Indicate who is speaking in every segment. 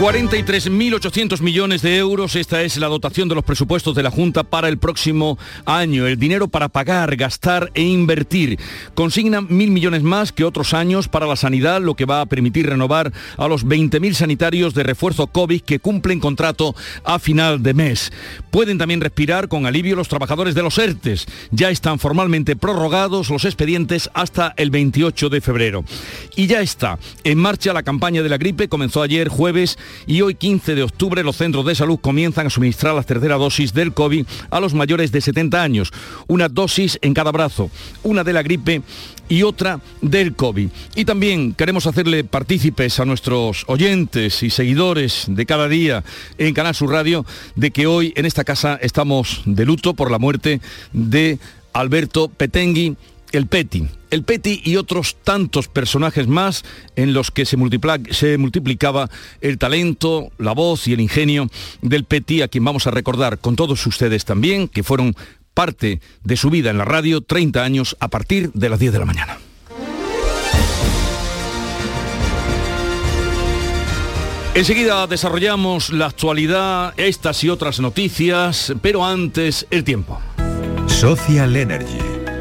Speaker 1: 43.800 millones de euros, esta es la dotación de los presupuestos de la Junta para el próximo año. El dinero para pagar, gastar e invertir. Consignan mil millones más que otros años para la sanidad, lo que va a permitir renovar a los 20.000 sanitarios de refuerzo COVID que cumplen contrato a final de mes. Pueden también respirar con alivio los trabajadores de los ERTES. Ya están formalmente prorrogados los expedientes hasta el 28 de febrero. Y ya está en marcha la campaña de la gripe, comenzó ayer jueves y hoy 15 de octubre los centros de salud comienzan a suministrar la tercera dosis del COVID a los mayores de 70 años, una dosis en cada brazo, una de la gripe y otra del COVID. Y también queremos hacerle partícipes a nuestros oyentes y seguidores de cada día en Canal Sur Radio de que hoy en esta casa estamos de luto por la muerte de Alberto Petengui, el Peti. El Peti y otros tantos personajes más en los que se, se, multiplicaba el talento, la voz y el ingenio del Peti, a quien vamos a recordar con todos ustedes también, que fueron parte de su vida en la radio 30 años a partir de las 10 de la mañana. Enseguida desarrollamos la actualidad, estas y otras noticias, pero antes el tiempo.
Speaker 2: Social Energy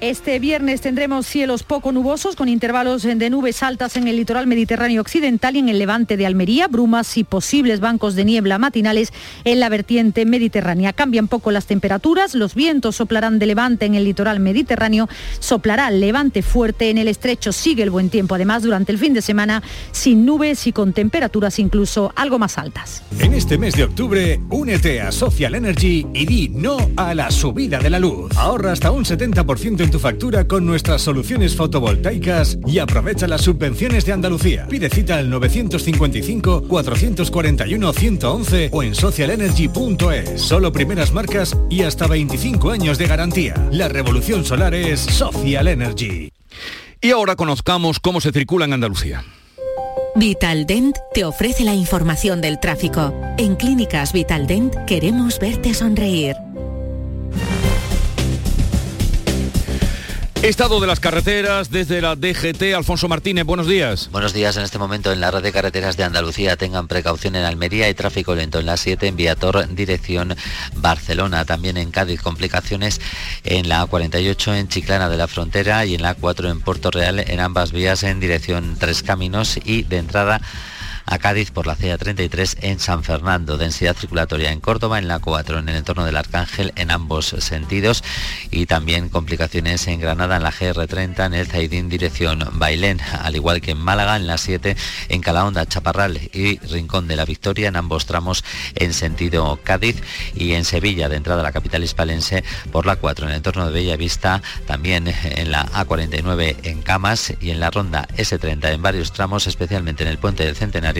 Speaker 3: Este viernes tendremos cielos poco nubosos con intervalos de nubes altas en el litoral mediterráneo occidental y en el levante de Almería, brumas y posibles bancos de niebla matinales en la vertiente mediterránea. Cambian poco las temperaturas, los vientos soplarán de levante en el litoral mediterráneo, soplará levante fuerte en el estrecho, sigue el buen tiempo además durante el fin de semana sin nubes y con temperaturas incluso algo más altas.
Speaker 4: En este mes de octubre, únete a Social Energy y di no a la subida de la luz. Ahorra hasta un 70% en tu factura con nuestras soluciones fotovoltaicas y aprovecha las subvenciones de Andalucía. Pide cita al 955-441-111 o en socialenergy.es. Solo primeras marcas y hasta 25 años de garantía. La revolución solar es Social Energy.
Speaker 1: Y ahora conozcamos cómo se circula en Andalucía.
Speaker 5: Vitaldent te ofrece la información del tráfico. En Clínicas Vitaldent queremos verte sonreír.
Speaker 1: Estado de las carreteras desde la DGT, Alfonso Martínez, buenos días.
Speaker 6: Buenos días, en este momento en la red de carreteras de Andalucía tengan precaución en Almería y tráfico lento en la 7 en Viator, dirección Barcelona. También en Cádiz complicaciones en la A48 en Chiclana de la Frontera y en la A4 en Puerto Real en ambas vías en dirección Tres Caminos y de entrada a Cádiz por la CA33 en San Fernando, densidad circulatoria en Córdoba, en la 4 en el entorno del Arcángel en ambos sentidos. Y también complicaciones en Granada en la GR30 en el Zaidín dirección Bailén, al igual que en Málaga en la 7 en Calahonda, Chaparral y Rincón de la Victoria en ambos tramos en sentido Cádiz. Y en Sevilla de entrada a la capital hispalense por la 4 en el entorno de Bellavista, también en la A49 en Camas y en la ronda S30 en varios tramos, especialmente en el puente del Centenario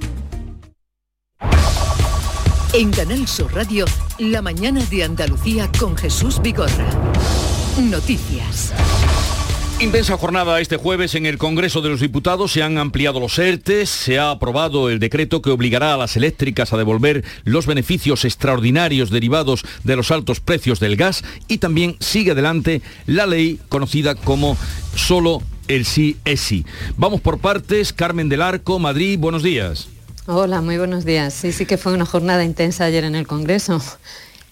Speaker 7: En Canal Sur Radio, la mañana de Andalucía con Jesús Vigorra. Noticias.
Speaker 1: Intensa jornada este jueves en el Congreso de los Diputados. Se han ampliado los ERTES, se ha aprobado el decreto que obligará a las eléctricas a devolver los beneficios extraordinarios derivados de los altos precios del gas y también sigue adelante la ley conocida como solo el sí es sí. Vamos por partes. Carmen del Arco, Madrid, buenos días.
Speaker 8: Hola, muy buenos días. Sí, sí que fue una jornada intensa ayer en el Congreso.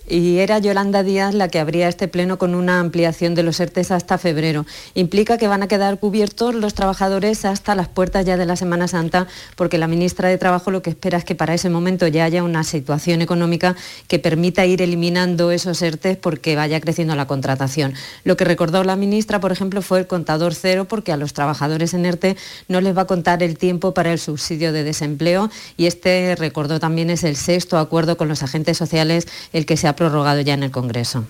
Speaker 8: Y era Yolanda Díaz la que abría este pleno con una ampliación de los ERTES hasta febrero. Implica que van a quedar cubiertos los trabajadores hasta las puertas ya de la Semana Santa, porque la ministra de Trabajo lo que espera es que para ese momento ya haya una situación económica que permita ir eliminando esos ERTES porque vaya creciendo la contratación. Lo que recordó la ministra, por ejemplo, fue el contador cero, porque a los trabajadores en ERTE no les va a contar el tiempo para el subsidio de desempleo y este, recordó también, es el sexto acuerdo con los agentes sociales el que se ha prorrogado ya en el Congreso.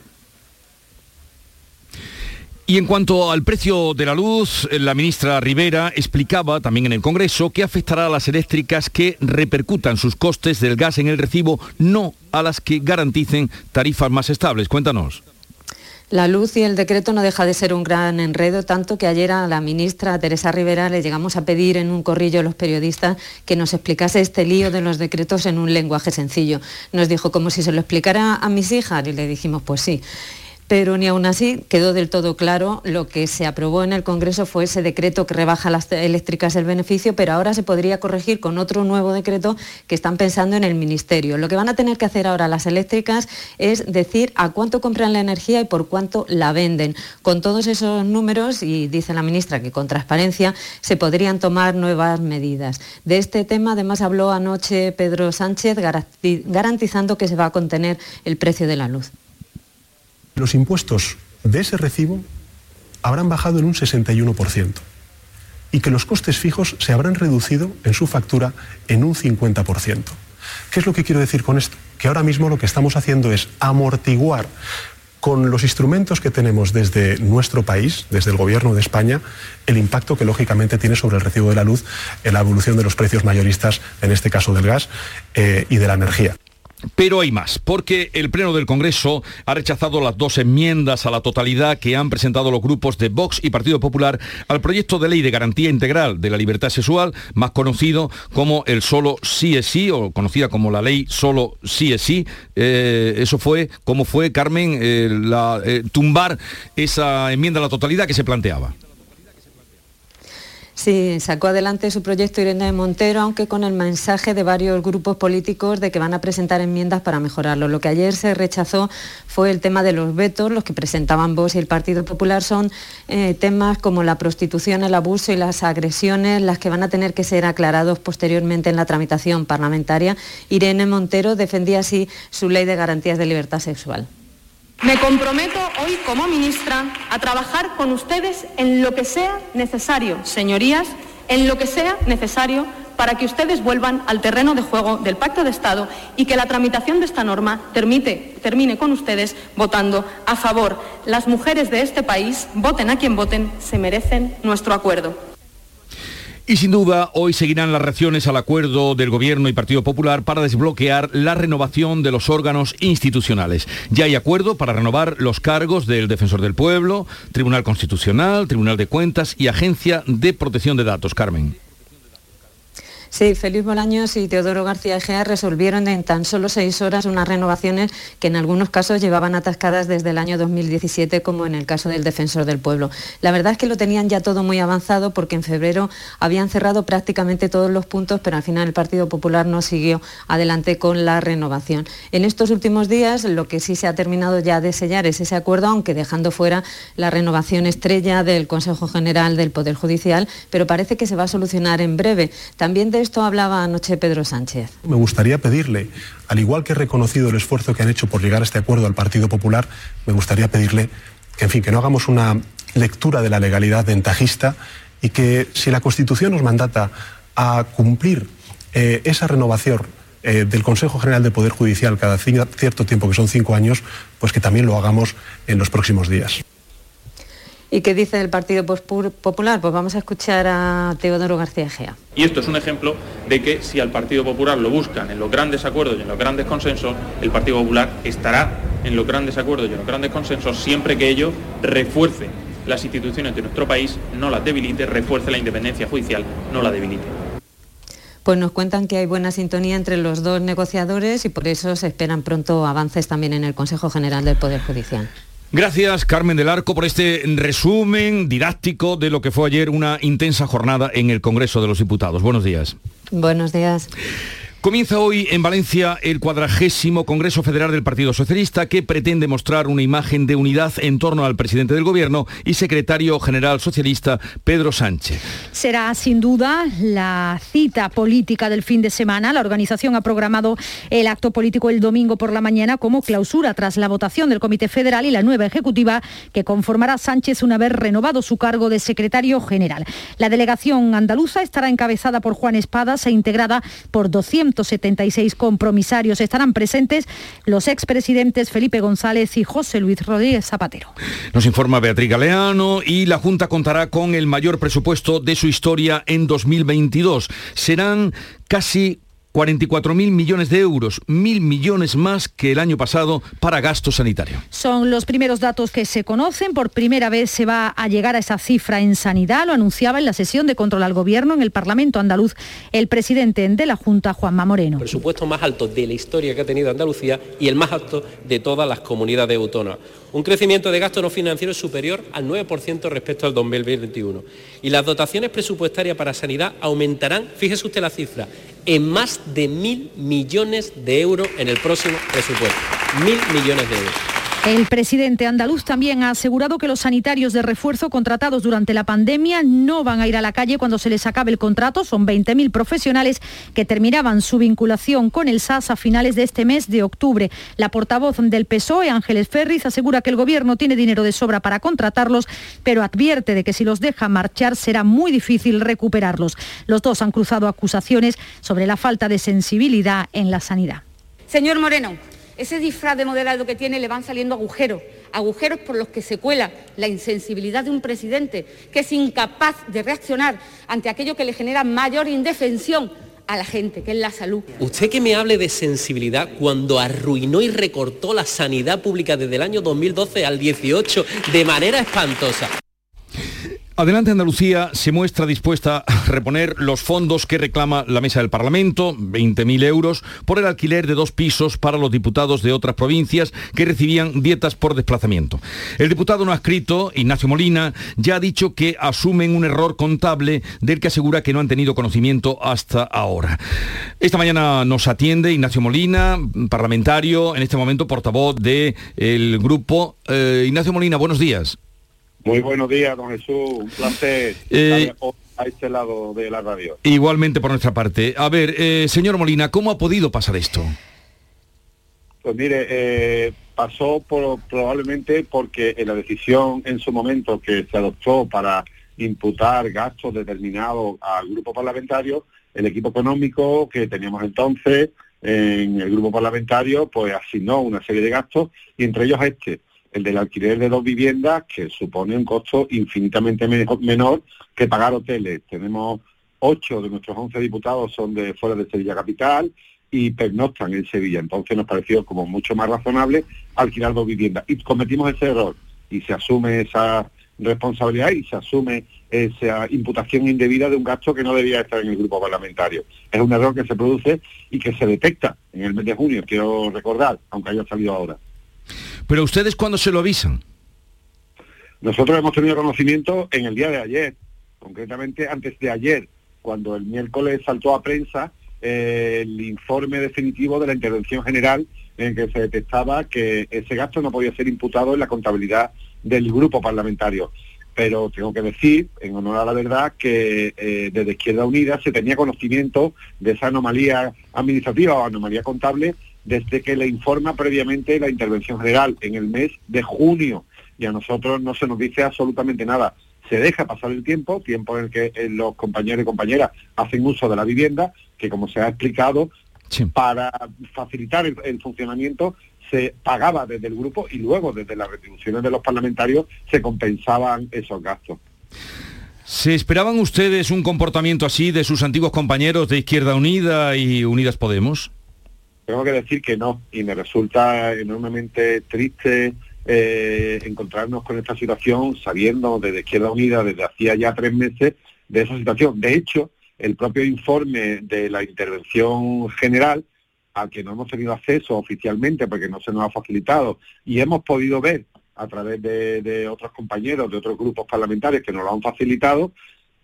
Speaker 1: Y en cuanto al precio de la luz, la ministra Rivera explicaba también en el Congreso que afectará a las eléctricas que repercutan sus costes del gas en el recibo, no a las que garanticen tarifas más estables. Cuéntanos.
Speaker 8: La luz y el decreto no deja de ser un gran enredo, tanto que ayer a la ministra Teresa Rivera le llegamos a pedir en un corrillo a los periodistas que nos explicase este lío de los decretos en un lenguaje sencillo. Nos dijo como si se lo explicara a mis hijas y le dijimos pues sí pero ni aún así quedó del todo claro. Lo que se aprobó en el Congreso fue ese decreto que rebaja las eléctricas el beneficio, pero ahora se podría corregir con otro nuevo decreto que están pensando en el Ministerio. Lo que van a tener que hacer ahora las eléctricas es decir a cuánto compran la energía y por cuánto la venden. Con todos esos números, y dice la ministra que con transparencia se podrían tomar nuevas medidas. De este tema además habló anoche Pedro Sánchez garantizando que se va a contener el precio de la luz
Speaker 9: los impuestos de ese recibo habrán bajado en un 61% y que los costes fijos se habrán reducido en su factura en un 50%. ¿Qué es lo que quiero decir con esto? Que ahora mismo lo que estamos haciendo es amortiguar con los instrumentos que tenemos desde nuestro país, desde el Gobierno de España, el impacto que lógicamente tiene sobre el recibo de la luz en la evolución de los precios mayoristas, en este caso del gas eh, y de la energía.
Speaker 1: Pero hay más, porque el Pleno del Congreso ha rechazado las dos enmiendas a la totalidad que han presentado los grupos de Vox y Partido Popular al proyecto de ley de garantía integral de la libertad sexual, más conocido como el solo sí es sí, o conocida como la ley solo sí es sí. Eh, eso fue, como fue, Carmen, eh, eh, tumbar esa enmienda a la totalidad que se planteaba.
Speaker 8: Sí, sacó adelante su proyecto Irene Montero, aunque con el mensaje de varios grupos políticos de que van a presentar enmiendas para mejorarlo. Lo que ayer se rechazó fue el tema de los vetos, los que presentaban Vox y el Partido Popular son eh, temas como la prostitución, el abuso y las agresiones, las que van a tener que ser aclarados posteriormente en la tramitación parlamentaria. Irene Montero defendía así su ley de garantías de libertad sexual.
Speaker 10: Me comprometo hoy como ministra a trabajar con ustedes en lo que sea necesario, señorías, en lo que sea necesario para que ustedes vuelvan al terreno de juego del Pacto de Estado y que la tramitación de esta norma termine con ustedes votando a favor. Las mujeres de este país, voten a quien voten, se merecen nuestro acuerdo.
Speaker 1: Y sin duda, hoy seguirán las reacciones al acuerdo del Gobierno y Partido Popular para desbloquear la renovación de los órganos institucionales. Ya hay acuerdo para renovar los cargos del Defensor del Pueblo, Tribunal Constitucional, Tribunal de Cuentas y Agencia de Protección de Datos. Carmen.
Speaker 8: Sí, Félix Bolaños y Teodoro García Egea resolvieron en tan solo seis horas unas renovaciones que en algunos casos llevaban atascadas desde el año 2017, como en el caso del Defensor del Pueblo. La verdad es que lo tenían ya todo muy avanzado porque en febrero habían cerrado prácticamente todos los puntos, pero al final el Partido Popular no siguió adelante con la renovación. En estos últimos días lo que sí se ha terminado ya de sellar es ese acuerdo, aunque dejando fuera la renovación estrella del Consejo General del Poder Judicial, pero parece que se va a solucionar en breve. También esto hablaba anoche Pedro Sánchez.
Speaker 9: Me gustaría pedirle, al igual que he reconocido el esfuerzo que han hecho por llegar a este acuerdo al Partido Popular, me gustaría pedirle que, en fin, que no hagamos una lectura de la legalidad ventajista y que si la Constitución nos mandata a cumplir eh, esa renovación eh, del Consejo General del Poder Judicial cada cierto tiempo, que son cinco años, pues que también lo hagamos en los próximos días.
Speaker 8: ¿Y qué dice el Partido Popular? Pues vamos a escuchar a Teodoro García Gea.
Speaker 11: Y esto es un ejemplo de que si al Partido Popular lo buscan en los grandes acuerdos y en los grandes consensos, el Partido Popular estará en los grandes acuerdos y en los grandes consensos siempre que ello refuerce las instituciones de nuestro país, no las debilite, refuerce la independencia judicial, no la debilite.
Speaker 8: Pues nos cuentan que hay buena sintonía entre los dos negociadores y por eso se esperan pronto avances también en el Consejo General del Poder Judicial.
Speaker 1: Gracias Carmen del Arco por este resumen didáctico de lo que fue ayer una intensa jornada en el Congreso de los Diputados. Buenos días.
Speaker 8: Buenos días.
Speaker 1: Comienza hoy en Valencia el cuadragésimo Congreso Federal del Partido Socialista que pretende mostrar una imagen de unidad en torno al presidente del Gobierno y secretario general socialista Pedro Sánchez.
Speaker 3: Será sin duda la cita política del fin de semana. La organización ha programado el acto político el domingo por la mañana como clausura tras la votación del Comité Federal y la nueva ejecutiva que conformará Sánchez una vez renovado su cargo de secretario general. La delegación andaluza estará encabezada por Juan Espadas e integrada por 200 176 compromisarios. Estarán presentes los expresidentes Felipe González y José Luis Rodríguez Zapatero.
Speaker 1: Nos informa Beatriz Galeano y la Junta contará con el mayor presupuesto de su historia en 2022. Serán casi 44.000 millones de euros, mil millones más que el año pasado para gasto sanitario.
Speaker 3: Son los primeros datos que se conocen. Por primera vez se va a llegar a esa cifra en sanidad. Lo anunciaba en la sesión de control al gobierno en el Parlamento andaluz el presidente de la Junta, Juanma Moreno. El
Speaker 12: presupuesto más alto de la historia que ha tenido Andalucía y el más alto de todas las comunidades autónomas. Un crecimiento de gasto no financiero superior al 9% respecto al 2021. Y las dotaciones presupuestarias para sanidad aumentarán, fíjese usted la cifra, en más de mil millones de euros en el próximo presupuesto. Mil millones de euros.
Speaker 3: El presidente andaluz también ha asegurado que los sanitarios de refuerzo contratados durante la pandemia no van a ir a la calle cuando se les acabe el contrato. Son 20.000 profesionales que terminaban su vinculación con el SAS a finales de este mes de octubre. La portavoz del PSOE, Ángeles Ferriz, asegura que el gobierno tiene dinero de sobra para contratarlos, pero advierte de que si los deja marchar será muy difícil recuperarlos. Los dos han cruzado acusaciones sobre la falta de sensibilidad en la sanidad.
Speaker 13: Señor Moreno, ese disfraz de moderado que tiene le van saliendo agujeros, agujeros por los que se cuela la insensibilidad de un presidente que es incapaz de reaccionar ante aquello que le genera mayor indefensión a la gente, que es la salud.
Speaker 12: Usted que me hable de sensibilidad cuando arruinó y recortó la sanidad pública desde el año 2012 al 18 de manera espantosa.
Speaker 1: Adelante Andalucía se muestra dispuesta a reponer los fondos que reclama la Mesa del Parlamento, 20.000 euros, por el alquiler de dos pisos para los diputados de otras provincias que recibían dietas por desplazamiento. El diputado no ha escrito, Ignacio Molina, ya ha dicho que asumen un error contable del que asegura que no han tenido conocimiento hasta ahora. Esta mañana nos atiende Ignacio Molina, parlamentario, en este momento portavoz del grupo. Eh, Ignacio Molina, buenos días.
Speaker 14: Muy buenos días, don Jesús. Un placer eh, a este lado de la radio.
Speaker 1: Igualmente por nuestra parte. A ver, eh, señor Molina, ¿cómo ha podido pasar esto?
Speaker 14: Pues mire, eh, pasó por, probablemente porque en la decisión en su momento que se adoptó para imputar gastos determinados al grupo parlamentario, el equipo económico que teníamos entonces en el grupo parlamentario, pues asignó una serie de gastos y entre ellos este, el del alquiler de dos viviendas, que supone un costo infinitamente menor que pagar hoteles. Tenemos ocho de nuestros once diputados son de fuera de Sevilla Capital y pernoctan en Sevilla. Entonces nos pareció como mucho más razonable alquilar dos viviendas. Y cometimos ese error y se asume esa responsabilidad y se asume esa imputación indebida de un gasto que no debía estar en el grupo parlamentario. Es un error que se produce y que se detecta en el mes de junio, quiero recordar, aunque haya salido ahora.
Speaker 1: Pero ustedes cuándo se lo avisan?
Speaker 14: Nosotros hemos tenido conocimiento en el día de ayer, concretamente antes de ayer, cuando el miércoles saltó a prensa eh, el informe definitivo de la intervención general en que se detectaba que ese gasto no podía ser imputado en la contabilidad del grupo parlamentario. Pero tengo que decir, en honor a la verdad, que eh, desde Izquierda Unida se tenía conocimiento de esa anomalía administrativa o anomalía contable desde que le informa previamente la intervención general en el mes de junio y a nosotros no se nos dice absolutamente nada. Se deja pasar el tiempo, tiempo en el que eh, los compañeros y compañeras hacen uso de la vivienda, que como se ha explicado, para facilitar el, funcionamiento se pagaba desde el grupo y luego desde las retribuciones de los parlamentarios se compensaban esos gastos.
Speaker 1: ¿Se esperaban ustedes un comportamiento así de sus antiguos compañeros de Izquierda Unida y Unidas Podemos?
Speaker 14: Tengo que decir que no, y me resulta enormemente triste eh, encontrarnos con esta situación sabiendo desde Izquierda Unida desde hacía ya tres meses de esa situación. De hecho, el propio informe de la intervención general, al que no hemos tenido acceso oficialmente porque no se nos ha facilitado, y hemos podido ver a través de, de otros compañeros de otros grupos parlamentarios que nos lo han facilitado,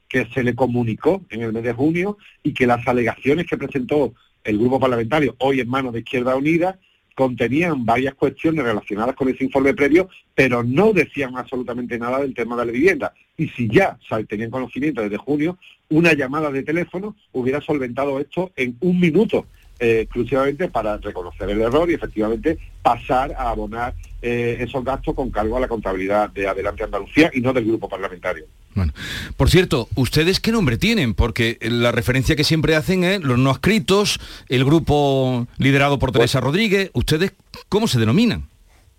Speaker 14: que se le comunicó en el mes de junio y que las alegaciones que presentó el grupo parlamentario, hoy en manos de Izquierda Unida, contenían varias cuestiones relacionadas con ese informe previo, pero no decían absolutamente nada del tema de la vivienda. Y si ya tenían conocimiento desde junio, una llamada de teléfono hubiera solventado esto en un minuto. Eh, exclusivamente para reconocer el error y efectivamente pasar a abonar eh, esos gastos con cargo a la contabilidad de Adelante Andalucía y no del grupo parlamentario.
Speaker 1: Bueno, por cierto, ¿ustedes qué nombre tienen? Porque la referencia que siempre hacen es los no escritos, el grupo liderado por Teresa Rodríguez, ¿ustedes cómo se denominan?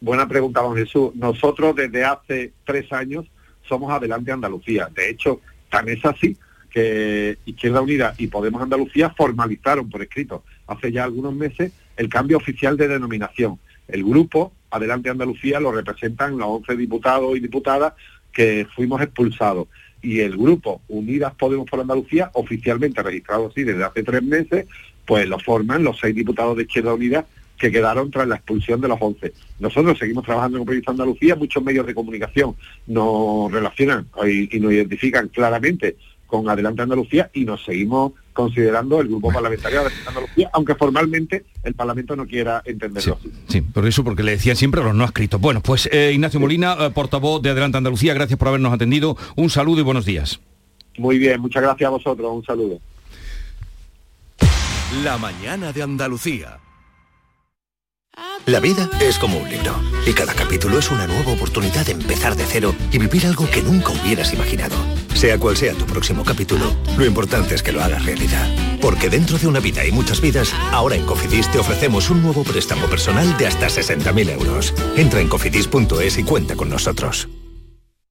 Speaker 14: Buena pregunta, don Jesús. Nosotros desde hace tres años somos Adelante Andalucía. De hecho, tan es así que Izquierda Unida y Podemos Andalucía formalizaron por escrito hace ya algunos meses el cambio oficial de denominación. El grupo Adelante Andalucía lo representan los 11 diputados y diputadas que fuimos expulsados. Y el grupo Unidas Podemos por Andalucía, oficialmente registrado así desde hace tres meses, pues lo forman los seis diputados de Izquierda Unida que quedaron tras la expulsión de los 11. Nosotros seguimos trabajando con Proyecto Andalucía, muchos medios de comunicación nos relacionan y, nos identifican claramente con Adelante Andalucía y nos seguimos considerando el grupo parlamentario de Andalucía, aunque formalmente el Parlamento no quiera entenderlo
Speaker 1: sí, Sí, por eso, porque le decían siempre a los no escritos. Bueno, pues eh, Ignacio Molina, eh, portavoz de Adelante Andalucía, gracias por habernos atendido. Un saludo y buenos días.
Speaker 14: Muy bien, muchas gracias a vosotros. Un saludo.
Speaker 2: La mañana de Andalucía. La vida es como un libro y cada capítulo es una nueva oportunidad de empezar de cero y vivir algo que nunca hubieras imaginado. Sea cual sea tu próximo capítulo, lo importante es que lo hagas realidad. Porque dentro de una vida y muchas vidas, ahora en Cofidis te ofrecemos un nuevo préstamo personal de hasta 60.000 euros. Entra en cofidis.es y cuenta con nosotros.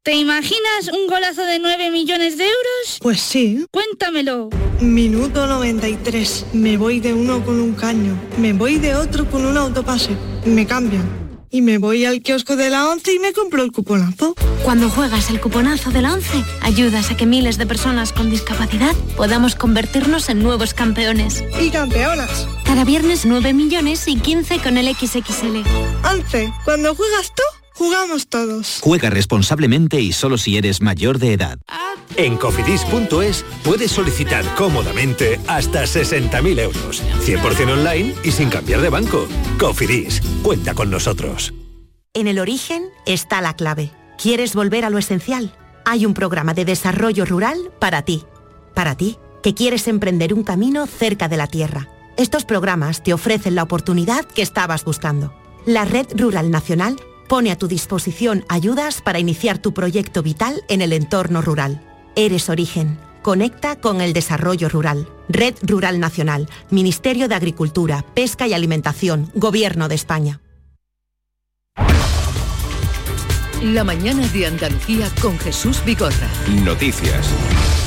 Speaker 15: ¿Te imaginas un golazo de 9 millones de euros?
Speaker 16: Pues sí.
Speaker 15: Cuéntamelo.
Speaker 16: Minuto 93. Me voy de uno con un caño. Me voy de otro con un autopase. Me cambian. Y me voy al kiosco de la 11 y me compro el cuponazo.
Speaker 5: Cuando juegas el cuponazo de la 11, ayudas a que miles de personas con discapacidad podamos convertirnos en nuevos campeones.
Speaker 16: Y campeonas.
Speaker 5: Cada viernes 9 millones y 15 con el XXL.
Speaker 16: 11. Cuando juegas tú Jugamos todos.
Speaker 17: Juega responsablemente y solo si eres mayor de edad.
Speaker 2: En cofidis.es puedes solicitar cómodamente hasta 60.000 euros. 100% online y sin cambiar de banco. Cofidis, cuenta con nosotros.
Speaker 18: En el origen está la clave. ¿Quieres volver a lo esencial? Hay un programa de desarrollo rural para ti. Para ti, que quieres emprender un camino cerca de la tierra. Estos programas te ofrecen la oportunidad que estabas buscando. La Red Rural Nacional pone a tu disposición ayudas para iniciar tu proyecto vital en el entorno rural. Eres origen. Conecta con el desarrollo rural. Red Rural Nacional, Ministerio de Agricultura, Pesca y Alimentación, Gobierno de España.
Speaker 7: La mañana de Andalucía con Jesús Bigorra.
Speaker 1: Noticias.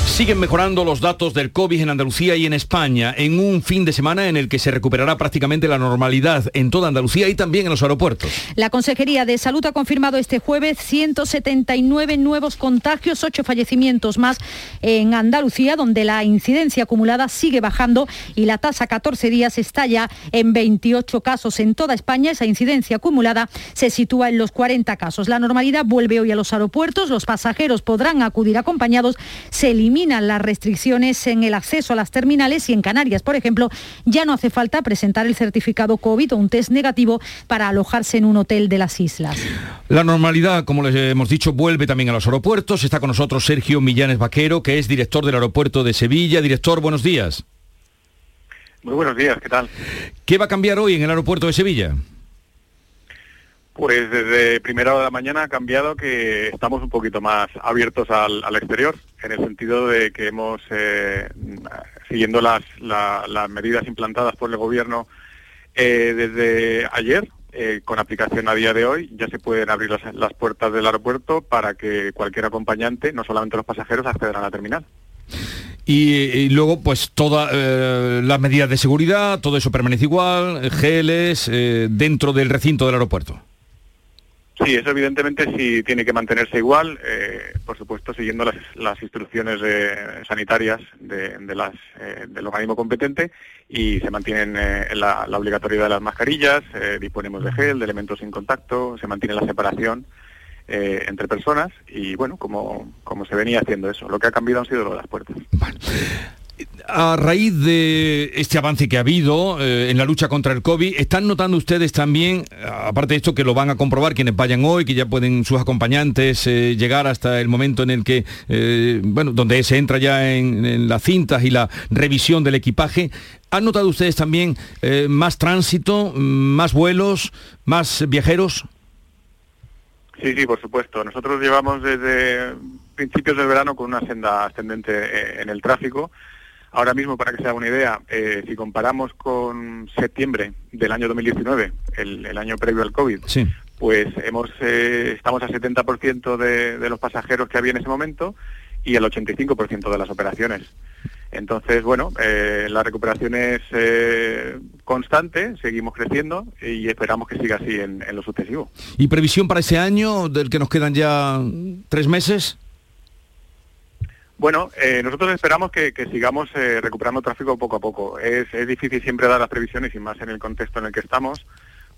Speaker 1: Siguen mejorando los datos del COVID en Andalucía y en España en un fin de semana en el que se recuperará prácticamente la normalidad en toda Andalucía y también en los aeropuertos.
Speaker 19: La Consejería de Salud ha confirmado este jueves 179 nuevos contagios, 8 fallecimientos más en Andalucía, donde la incidencia acumulada sigue bajando y la tasa 14 días está ya en 28 casos en toda España. Esa incidencia acumulada se sitúa en los 40 casos. La normalidad vuelve hoy a los aeropuertos, los pasajeros podrán acudir acompañados, se elimina las restricciones en el acceso a las terminales y en Canarias, por ejemplo, ya no hace falta presentar el certificado COVID o un test negativo para alojarse en un hotel de las islas.
Speaker 1: La normalidad, como les hemos dicho, vuelve también a los aeropuertos. Está con nosotros Sergio Millanes Vaquero, que es director del aeropuerto de Sevilla. Director, buenos días.
Speaker 20: Muy buenos días, ¿qué tal?
Speaker 1: ¿Qué va a cambiar hoy en el aeropuerto de Sevilla?
Speaker 20: Pues desde primera hora de la mañana ha cambiado que estamos un poquito más abiertos al, exterior, en el sentido de que hemos, eh, siguiendo las, medidas implantadas por el Gobierno eh, desde ayer, eh, con aplicación a día de hoy, ya se pueden abrir las, puertas del aeropuerto para que cualquier acompañante, no solamente los pasajeros, accedan a la terminal.
Speaker 1: Y, luego, pues todas las medidas de seguridad, todo eso permanece igual, geles, dentro del recinto del aeropuerto.
Speaker 20: Sí, eso evidentemente sí tiene que mantenerse igual, eh, por supuesto siguiendo las, instrucciones sanitarias de, las, eh, del organismo competente y se mantienen eh, la, obligatoriedad de las mascarillas, disponemos de gel, de elementos sin contacto, se mantiene la separación entre personas y bueno, como, como se venía haciendo eso, lo que ha cambiado han sido las puertas.
Speaker 1: A raíz de este avance que ha habido eh, en la lucha contra el COVID, ¿están notando ustedes también, aparte de esto que lo van a comprobar quienes vayan hoy, que ya pueden sus acompañantes eh, llegar hasta el momento en el que, eh, bueno, donde se entra ya en, en, las cintas y la revisión del equipaje, ¿han notado ustedes también más tránsito, más vuelos, más viajeros?
Speaker 20: Sí, sí, por supuesto. Nosotros llevamos desde principios del verano con una senda ascendente en el tráfico Ahora mismo, para que se haga una idea, eh, si comparamos con septiembre del año 2019, el, año previo al COVID, pues hemos eh, estamos al 70% de, de los pasajeros que había en ese momento y el 85% de las operaciones. Entonces, bueno, eh, la recuperación es constante, seguimos creciendo y esperamos que siga así en, en, lo sucesivo.
Speaker 1: ¿Y previsión para ese año, del que nos quedan ya tres meses?
Speaker 20: Bueno, eh, nosotros esperamos que, sigamos eh, recuperando tráfico poco a poco. Es, difícil siempre dar las previsiones y más en el contexto en el que estamos,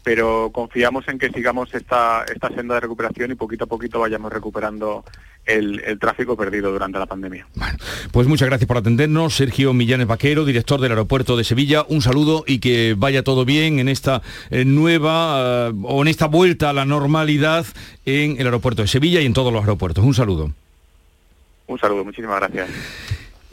Speaker 20: pero confiamos en que sigamos esta, senda de recuperación y poquito a poquito vayamos recuperando el, tráfico perdido durante la pandemia.
Speaker 1: Bueno, pues muchas gracias por atendernos. Sergio Millanes Vaquero, director del aeropuerto de Sevilla. Un saludo y que vaya todo bien en esta eh, nueva o en esta vuelta a la normalidad en el aeropuerto de Sevilla y en todos los aeropuertos. Un saludo.
Speaker 20: Un saludo, muchísimas gracias.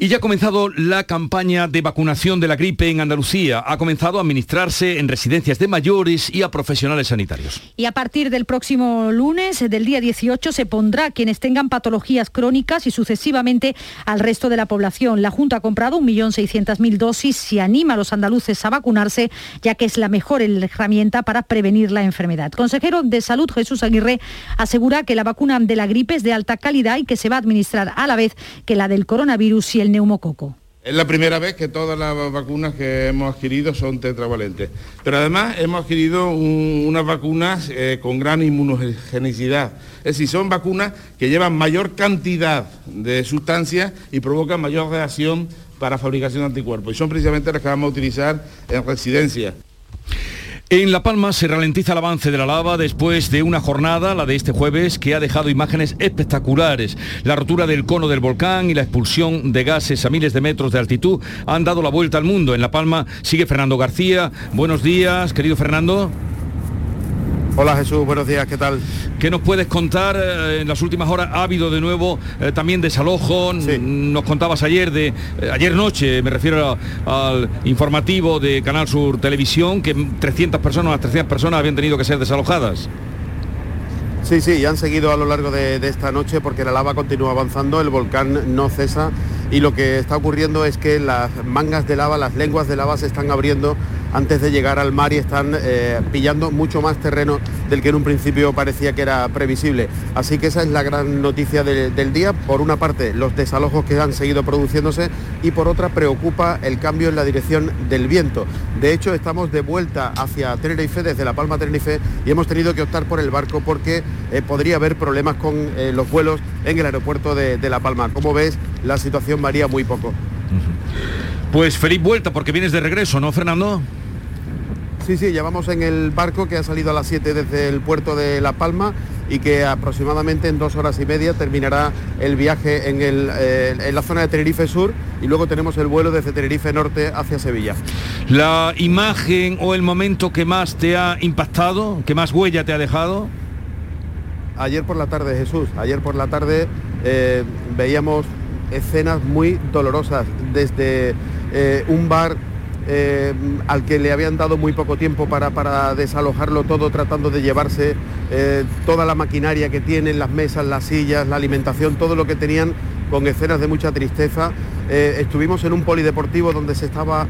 Speaker 1: Y ya ha comenzado la campaña de vacunación de la gripe en Andalucía. Ha comenzado a administrarse en residencias de mayores y a profesionales sanitarios.
Speaker 19: Y a partir del próximo lunes, del día 18, se pondrá a quienes tengan patologías crónicas y sucesivamente al resto de la población. La Junta ha comprado 1.600.000 dosis y anima a los andaluces a vacunarse, ya que es la mejor herramienta para prevenir la enfermedad. consejero de Salud, Jesús Aguirre, asegura que la vacuna de la gripe es de alta calidad y que se va a administrar a la vez que la del coronavirus y el neumococo.
Speaker 21: Es la primera vez que todas las vacunas que hemos adquirido son tetravalentes. Pero además hemos adquirido unas vacunas eh, con gran inmunogenicidad. Es decir, son vacunas que llevan mayor cantidad de sustancias y provocan mayor reacción para fabricación de anticuerpos. Y son precisamente las que vamos a utilizar en residencias.
Speaker 1: En La Palma se ralentiza el avance de la lava después de una jornada, la de este jueves, que ha dejado imágenes espectaculares. La rotura del cono del volcán y la expulsión de gases a miles de metros de altitud han dado la vuelta al mundo. En La Palma sigue Fernando García. Buenos días, querido Fernando.
Speaker 22: Hola Jesús, buenos días, ¿qué tal?
Speaker 1: ¿Qué nos puedes contar? Eh, en las últimas horas ha habido de nuevo eh, también desalojo. Nos contabas ayer de eh, ayer noche, me refiero al informativo de Canal Sur Televisión, que 300 personas, las 300 personas habían tenido que ser desalojadas.
Speaker 22: Sí, sí, y han seguido a lo largo de, de esta noche porque la lava continúa avanzando, el volcán no cesa y lo que está ocurriendo es que las mangas de lava, las lenguas de lava se están abriendo antes de llegar al mar y están eh, pillando mucho más terreno del que en un principio parecía que era previsible. Así que esa es la gran noticia del día. Por una parte, los desalojos que han seguido produciéndose y por otra, preocupa el cambio en la dirección del viento. De hecho, estamos de vuelta hacia Tenerife, desde La Palma Tenerife, y hemos tenido que optar por el barco porque eh, podría haber problemas con eh, los vuelos en el aeropuerto de, de La Palma. Como ves, la situación varía muy poco.
Speaker 1: Pues feliz vuelta porque vienes de regreso, ¿no, Fernando?
Speaker 22: Sí, sí, ya vamos en el barco que ha salido a las 7 desde el puerto de La Palma y que aproximadamente en dos horas y media terminará el viaje en, eh, en, la zona de Tenerife Sur y luego tenemos el vuelo desde Tenerife Norte hacia Sevilla.
Speaker 1: ¿La imagen o el momento que más te ha impactado, que más huella te ha dejado?
Speaker 22: Ayer por la tarde, Jesús, ayer por la tarde eh, veíamos escenas muy dolorosas desde eh, un bar eh, al que le habían dado muy poco tiempo para, para desalojarlo todo, tratando de llevarse eh, toda la maquinaria que tienen, las mesas, las sillas, la alimentación, todo lo que tenían con escenas de mucha tristeza. estuvimos en un polideportivo donde se estaba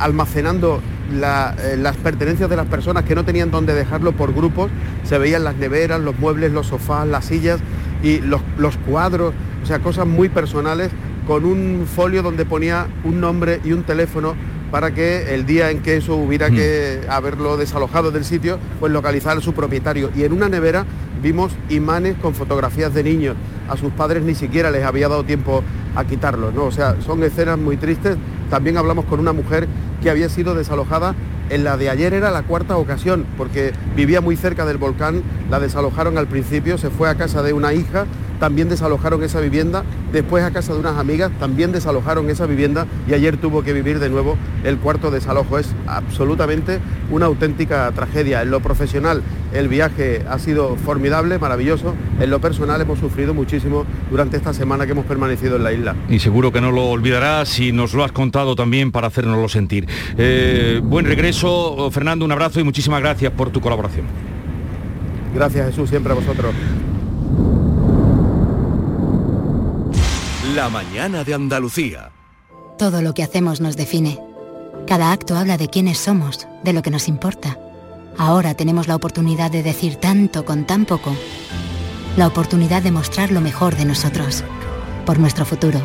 Speaker 22: almacenando las pertenencias de las personas que no tenían dónde dejarlo por grupos. Se veían las neveras, los muebles, los sofás, las sillas y los, los cuadros, o sea, cosas muy personales con un folio donde ponía un nombre y un teléfono para que el día en que eso hubiera hmm. que haberlo desalojado del sitio, pues localizar a su propietario. Y en una nevera vimos imanes con fotografías de niños. A sus padres ni siquiera les había dado tiempo a quitarlos, ¿no? O sea, son escenas muy tristes. También hablamos con una mujer que había sido desalojada en la de ayer era la cuarta ocasión, porque vivía muy cerca del volcán, la desalojaron al principio, se fue a casa de una hija también desalojaron esa vivienda, después a casa de unas amigas también desalojaron esa vivienda y ayer tuvo que vivir de nuevo el cuarto desalojo. Es absolutamente una auténtica tragedia. En lo profesional el viaje ha sido formidable, maravilloso. En lo personal hemos sufrido muchísimo durante esta semana que hemos permanecido en la isla.
Speaker 1: Y seguro que no lo olvidarás si nos lo has contado también para hacernoslo sentir. Eh, buen regreso, Fernando, un abrazo y muchísimas gracias por tu colaboración.
Speaker 22: Gracias Jesús, siempre a vosotros.
Speaker 23: La mañana de Andalucía.
Speaker 24: Todo lo que hacemos nos define. Cada acto habla de quiénes somos, de lo que nos importa. Ahora tenemos la oportunidad de decir tanto con tan poco. La oportunidad de mostrar lo mejor de nosotros. Por nuestro futuro.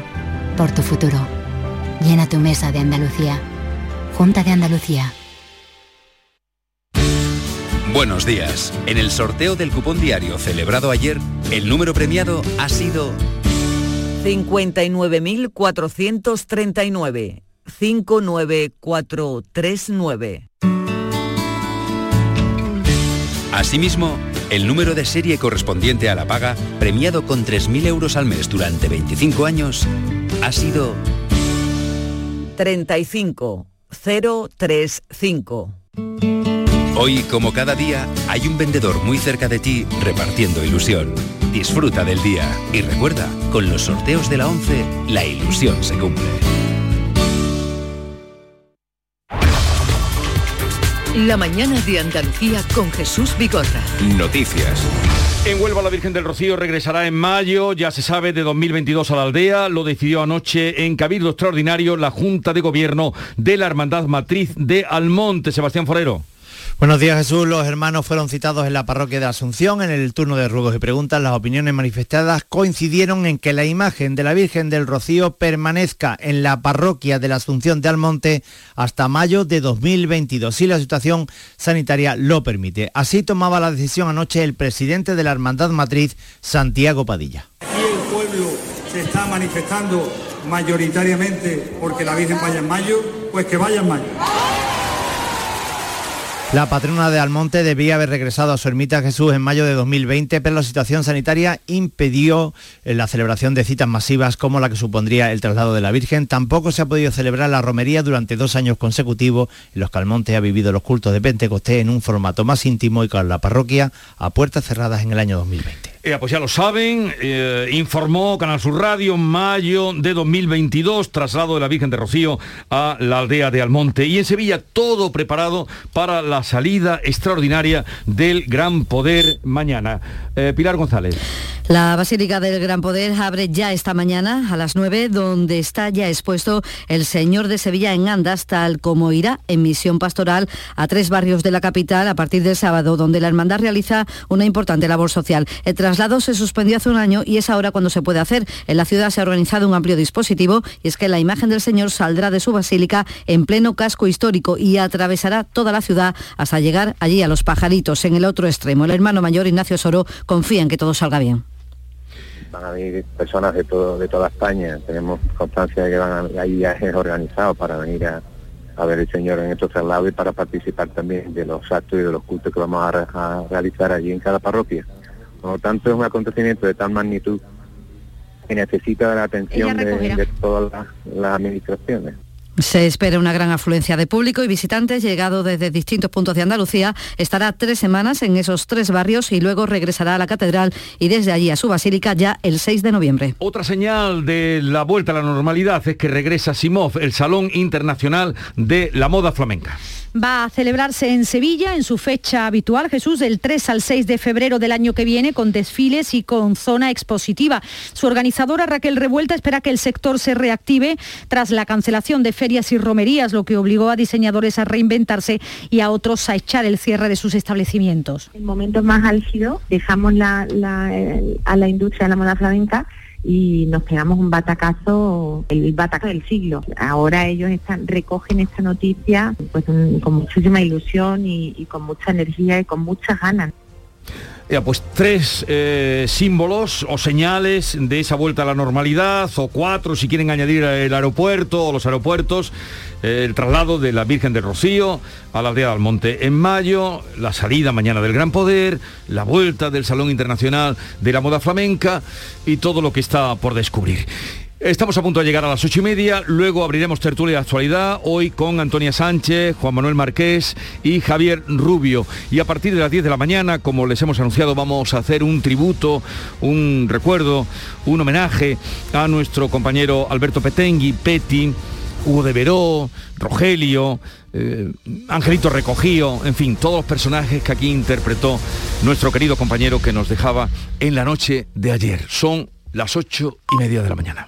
Speaker 24: Por tu futuro. Llena tu mesa de Andalucía. Junta de Andalucía.
Speaker 25: Buenos días. En el sorteo del cupón diario celebrado ayer, el número premiado ha sido
Speaker 26: 59.439. 59439.
Speaker 25: Asimismo, el número de serie correspondiente a la paga, premiado con 3.000 euros al mes durante 25 años, ha sido
Speaker 26: 35035.
Speaker 25: Hoy, como cada día, hay un vendedor muy cerca de ti repartiendo ilusión. Disfruta del día y recuerda, con los sorteos de la 11, la ilusión se cumple.
Speaker 7: La mañana de Andalucía con Jesús Bigorra.
Speaker 25: Noticias.
Speaker 1: En Huelva la Virgen del Rocío regresará en mayo, ya se sabe, de 2022 a la aldea. Lo decidió anoche en Cabildo Extraordinario la Junta de Gobierno de la Hermandad Matriz de Almonte. Sebastián Forero.
Speaker 27: Buenos días Jesús, los hermanos fueron citados en la parroquia de Asunción en el turno de ruegos y preguntas. Las opiniones manifestadas coincidieron en que la imagen de la Virgen del Rocío permanezca en la parroquia de la Asunción de Almonte hasta mayo de 2022, si la situación sanitaria lo permite. Así tomaba la decisión anoche el presidente de la Hermandad Matriz, Santiago Padilla.
Speaker 28: Aquí el pueblo se está manifestando mayoritariamente porque la Virgen vaya en mayo, pues que vaya en mayo.
Speaker 27: La patrona de Almonte debía haber regresado a su ermita Jesús en mayo de 2020, pero la situación sanitaria impidió eh, la celebración de citas masivas como la que supondría el traslado de la Virgen. Tampoco se ha podido celebrar la romería durante dos años consecutivos en los que Almonte ha vivido los cultos de Pentecostés en un formato más íntimo y con la parroquia a puertas cerradas en el año 2020.
Speaker 1: Eh, pues ya lo saben, eh, informó Canal Sur Radio, mayo de 2022, traslado de la Virgen de Rocío a la aldea de Almonte. Y en Sevilla todo preparado para la salida extraordinaria del Gran Poder mañana. Eh, Pilar González.
Speaker 19: La Basílica del Gran Poder abre ya esta mañana a las 9, donde está ya expuesto el Señor de Sevilla en Andas, tal como irá en misión pastoral a tres barrios de la capital a partir del sábado, donde la hermandad realiza una importante labor social. El traslado se suspendió hace un año y es ahora cuando se puede hacer. En la ciudad se ha organizado un amplio dispositivo y es que la imagen del Señor saldrá de su basílica en pleno casco histórico y atravesará toda la ciudad hasta llegar allí a los pajaritos, en el otro extremo. El hermano mayor Ignacio Soro confía en que todo salga bien
Speaker 3: van a venir personas de todo de toda España. Tenemos constancia de que van a, hay viajes organizados para venir a, ver el Señor en estos traslados y para participar también de los actos y de los cultos que vamos a, realizar allí en cada parroquia. Por lo tanto, es un acontecimiento de tal magnitud que necesita la atención de, todas las administraciones.
Speaker 19: Se espera una gran afluencia de público y visitantes llegado desde distintos puntos de Andalucía. Estará tres semanas en esos tres barrios y luego regresará a la catedral y desde allí a su basílica ya el 6 de noviembre.
Speaker 1: Otra señal de la vuelta a la normalidad es que regresa Simov, el Salón Internacional de la Moda Flamenca
Speaker 19: va a celebrarse en Sevilla en su fecha habitual, Jesús, del 3 al 6 de febrero del año que viene, con desfiles y con zona expositiva. Su organizadora Raquel Revuelta espera que el sector se reactive tras la cancelación de ferias y romerías, lo que obligó a diseñadores a reinventarse y a otros a echar el cierre de sus establecimientos.
Speaker 29: En el momento más álgido dejamos a la industria de la moda flamenca y nos pegamos un batacazo, el batacazo del siglo. Ahora ellos recogen esta noticia pues, con muchísima ilusión y, con mucha energía y con muchas ganas.
Speaker 1: Ya, pues tres eh, símbolos o señales de esa vuelta a la normalidad, o cuatro si quieren añadir el aeropuerto o los aeropuertos. el traslado de la Virgen del Rocío a la aldea del Monte en mayo, la salida mañana del Gran Poder, la vuelta del Salón Internacional de la Moda Flamenca y todo lo que está por descubrir. Estamos a punto de llegar a las ocho y media, luego abriremos tertulia de actualidad, hoy con Antonia Sánchez, Juan Manuel Marqués y Javier Rubio. Y a partir de las 10 de la mañana, como les hemos anunciado, vamos a hacer un tributo, un recuerdo, un homenaje a nuestro compañero Alberto Petengui, Peti, Hugo de Veró, Rogelio, eh, Angelito Recogío, en fin, todos los personajes que aquí interpretó nuestro querido compañero que nos dejaba en la noche de ayer. Son las ocho y media de la mañana.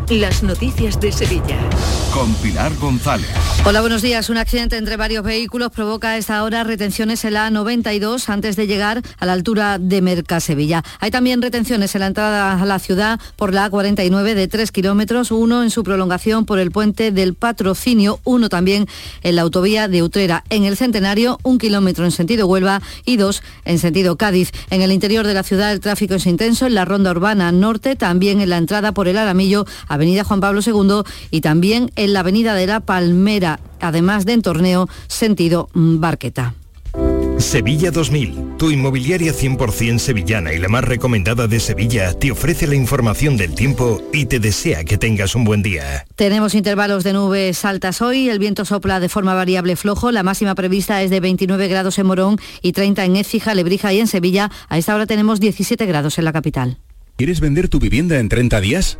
Speaker 7: las noticias de Sevilla.
Speaker 23: Con Pilar González.
Speaker 19: Hola, buenos días. Un accidente entre varios vehículos provoca a esta hora retenciones en la 92 antes de llegar a la altura de Mercasevilla. Hay también retenciones en la entrada a la ciudad por la A49 de 3 kilómetros, uno en su prolongación por el puente del Patrocinio, uno también en la autovía de Utrera. En el Centenario, un kilómetro en sentido Huelva y dos en sentido Cádiz. En el interior de la ciudad el tráfico es intenso en la ronda urbana norte, también en la entrada por el Aramillo, Avenida Juan Pablo II y también en la Avenida de la Palmera, además de en Torneo, sentido Barqueta.
Speaker 30: Sevilla 2000, tu inmobiliaria 100% sevillana y la más recomendada de Sevilla, te ofrece la información del tiempo y te desea que tengas un buen día.
Speaker 19: Tenemos intervalos de nubes altas hoy, el viento sopla de forma variable flojo, la máxima prevista es de 29 grados en Morón y 30 en Écija, Lebrija y en Sevilla. A esta hora tenemos 17 grados en la capital.
Speaker 31: ¿Quieres vender tu vivienda en 30 días?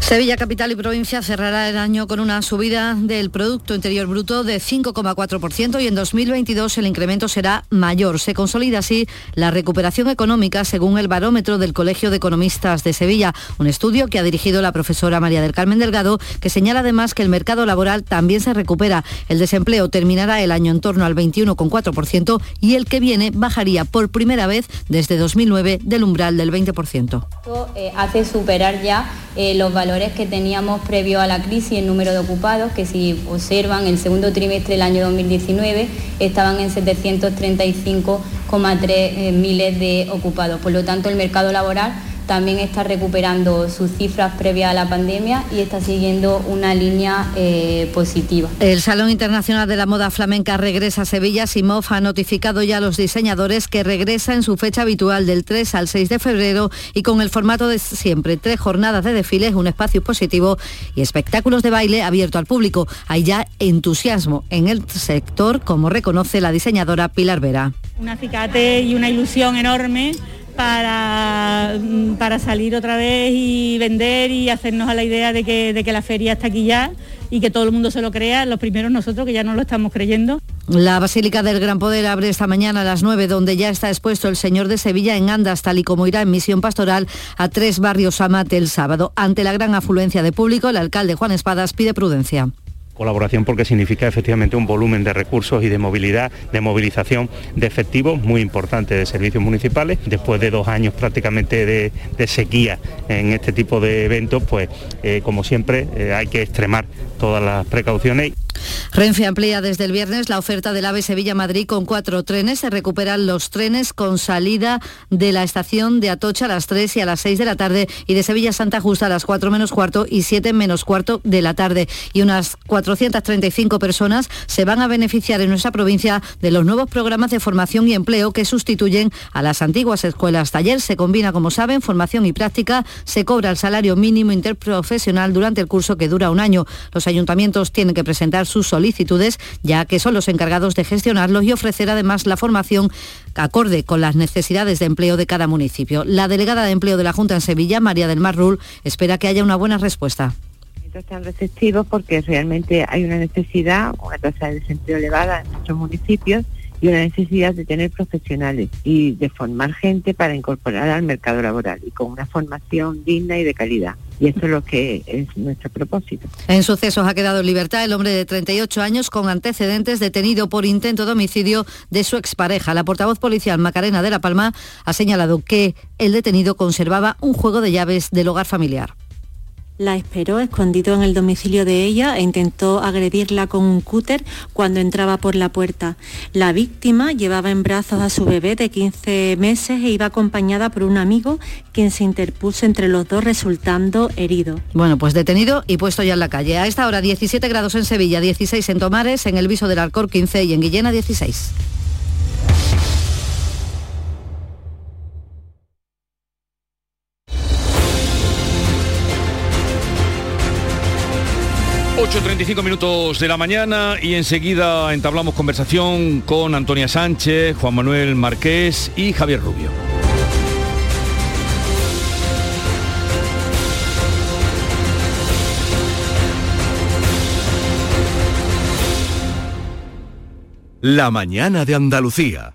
Speaker 19: Sevilla Capital y Provincia cerrará el año con una subida del Producto Interior Bruto de 5,4% y en 2022 el incremento será mayor. Se consolida así la recuperación económica según el barómetro del Colegio de Economistas de Sevilla, un estudio que ha dirigido la profesora María del Carmen Delgado, que señala además que el mercado laboral también se recupera. El desempleo terminará el año en torno al 21,4% y el que viene bajaría por primera vez desde 2009 del umbral del 20%.
Speaker 32: Esto eh, hace superar ya eh, los valores que teníamos previo a la crisis en número de ocupados, que si observan el segundo trimestre del año 2019 estaban en 735,3 eh, miles de ocupados. Por lo tanto, el mercado laboral también está recuperando sus cifras previas a la pandemia y está siguiendo una línea eh, positiva.
Speaker 19: El Salón Internacional de la Moda Flamenca regresa a Sevilla. Simov ha notificado ya a los diseñadores que regresa en su fecha habitual del 3 al 6 de febrero y con el formato de siempre, tres jornadas de desfiles, un espacio positivo y espectáculos de baile abierto al público. Hay ya entusiasmo en el sector, como reconoce la diseñadora Pilar Vera.
Speaker 33: Un acicate y una ilusión enorme para, mm, para salir otra vez y vender y hacernos a la idea de que, de que la feria está aquí ya y que todo el mundo se lo crea, los primeros nosotros que ya no lo estamos creyendo.
Speaker 19: La Basílica del Gran Poder abre esta mañana a las 9, donde ya está expuesto el Señor de Sevilla en Andas, tal y como irá en misión pastoral a tres barrios Amate el sábado. Ante la gran afluencia de público, el alcalde Juan Espadas pide prudencia
Speaker 34: colaboración porque significa efectivamente un volumen de recursos y de movilidad, de movilización de efectivos muy importante de servicios municipales. Después de dos años prácticamente de, sequía en este tipo de eventos, pues eh, como siempre eh, hay que extremar todas las precauciones.
Speaker 19: Renfe amplía desde el viernes la oferta del AVE Sevilla-Madrid con cuatro trenes. Se recuperan los trenes con salida de la estación de Atocha a las 3 y a las 6 de la tarde y de Sevilla-Santa Justa a las 4 menos cuarto y 7 menos cuarto de la tarde. Y unas 435 personas se van a beneficiar en nuestra provincia de los nuevos programas de formación y empleo que sustituyen a las antiguas escuelas taller. Se combina, como saben, formación y práctica. Se cobra el salario mínimo interprofesional durante el curso que dura un año. Los ayuntamientos tienen que presentar sus solicitudes, ya que son los encargados de gestionarlos y ofrecer además la formación acorde con las necesidades de empleo de cada municipio. La delegada de empleo de la Junta en Sevilla, María del Mar Rul, espera que haya una buena respuesta
Speaker 29: están receptivos porque realmente hay una necesidad, una tasa de desempleo elevada en nuestros municipios y una necesidad de tener profesionales y de formar gente para incorporar al mercado laboral y con una formación digna y de calidad. Y esto es lo que es nuestro propósito.
Speaker 19: En sucesos ha quedado en libertad el hombre de 38 años con antecedentes detenido por intento de homicidio de su expareja. La portavoz policial Macarena de la Palma ha señalado que el detenido conservaba un juego de llaves del hogar familiar.
Speaker 35: La esperó escondido en el domicilio de ella e intentó agredirla con un cúter cuando entraba por la puerta. La víctima llevaba en brazos a su bebé de 15 meses e iba acompañada por un amigo quien se interpuso entre los dos resultando herido.
Speaker 19: Bueno, pues detenido y puesto ya en la calle. A esta hora 17 grados en Sevilla, 16 en Tomares, en el Viso del Alcor 15 y en Guillena 16.
Speaker 1: 8.35 minutos de la mañana y enseguida entablamos conversación con Antonia Sánchez, Juan Manuel Marqués y Javier Rubio.
Speaker 4: La mañana de Andalucía.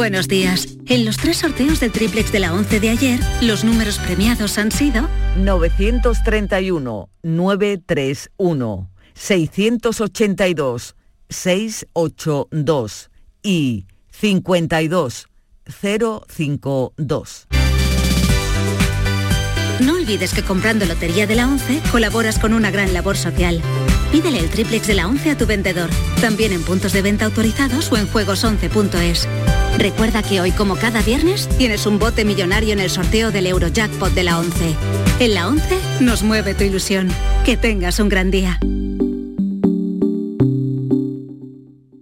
Speaker 5: Buenos días. En los tres sorteos del triplex de la 11 de ayer, los números premiados han sido
Speaker 36: 931, 931, 682, 682 y 52, 052.
Speaker 5: No olvides que comprando Lotería de la 11 colaboras con una gran labor social. Pídele el triplex de la 11 a tu vendedor, también en puntos de venta autorizados o en juegos11.es. Recuerda que hoy, como cada viernes, tienes un bote millonario en el sorteo del Eurojackpot de la 11. En la 11 nos mueve tu ilusión. Que tengas un gran día.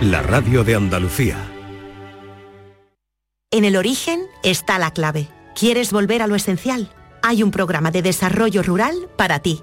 Speaker 2: la radio de Andalucía.
Speaker 18: En el origen está la clave. ¿Quieres volver a lo esencial? Hay un programa de desarrollo rural para ti.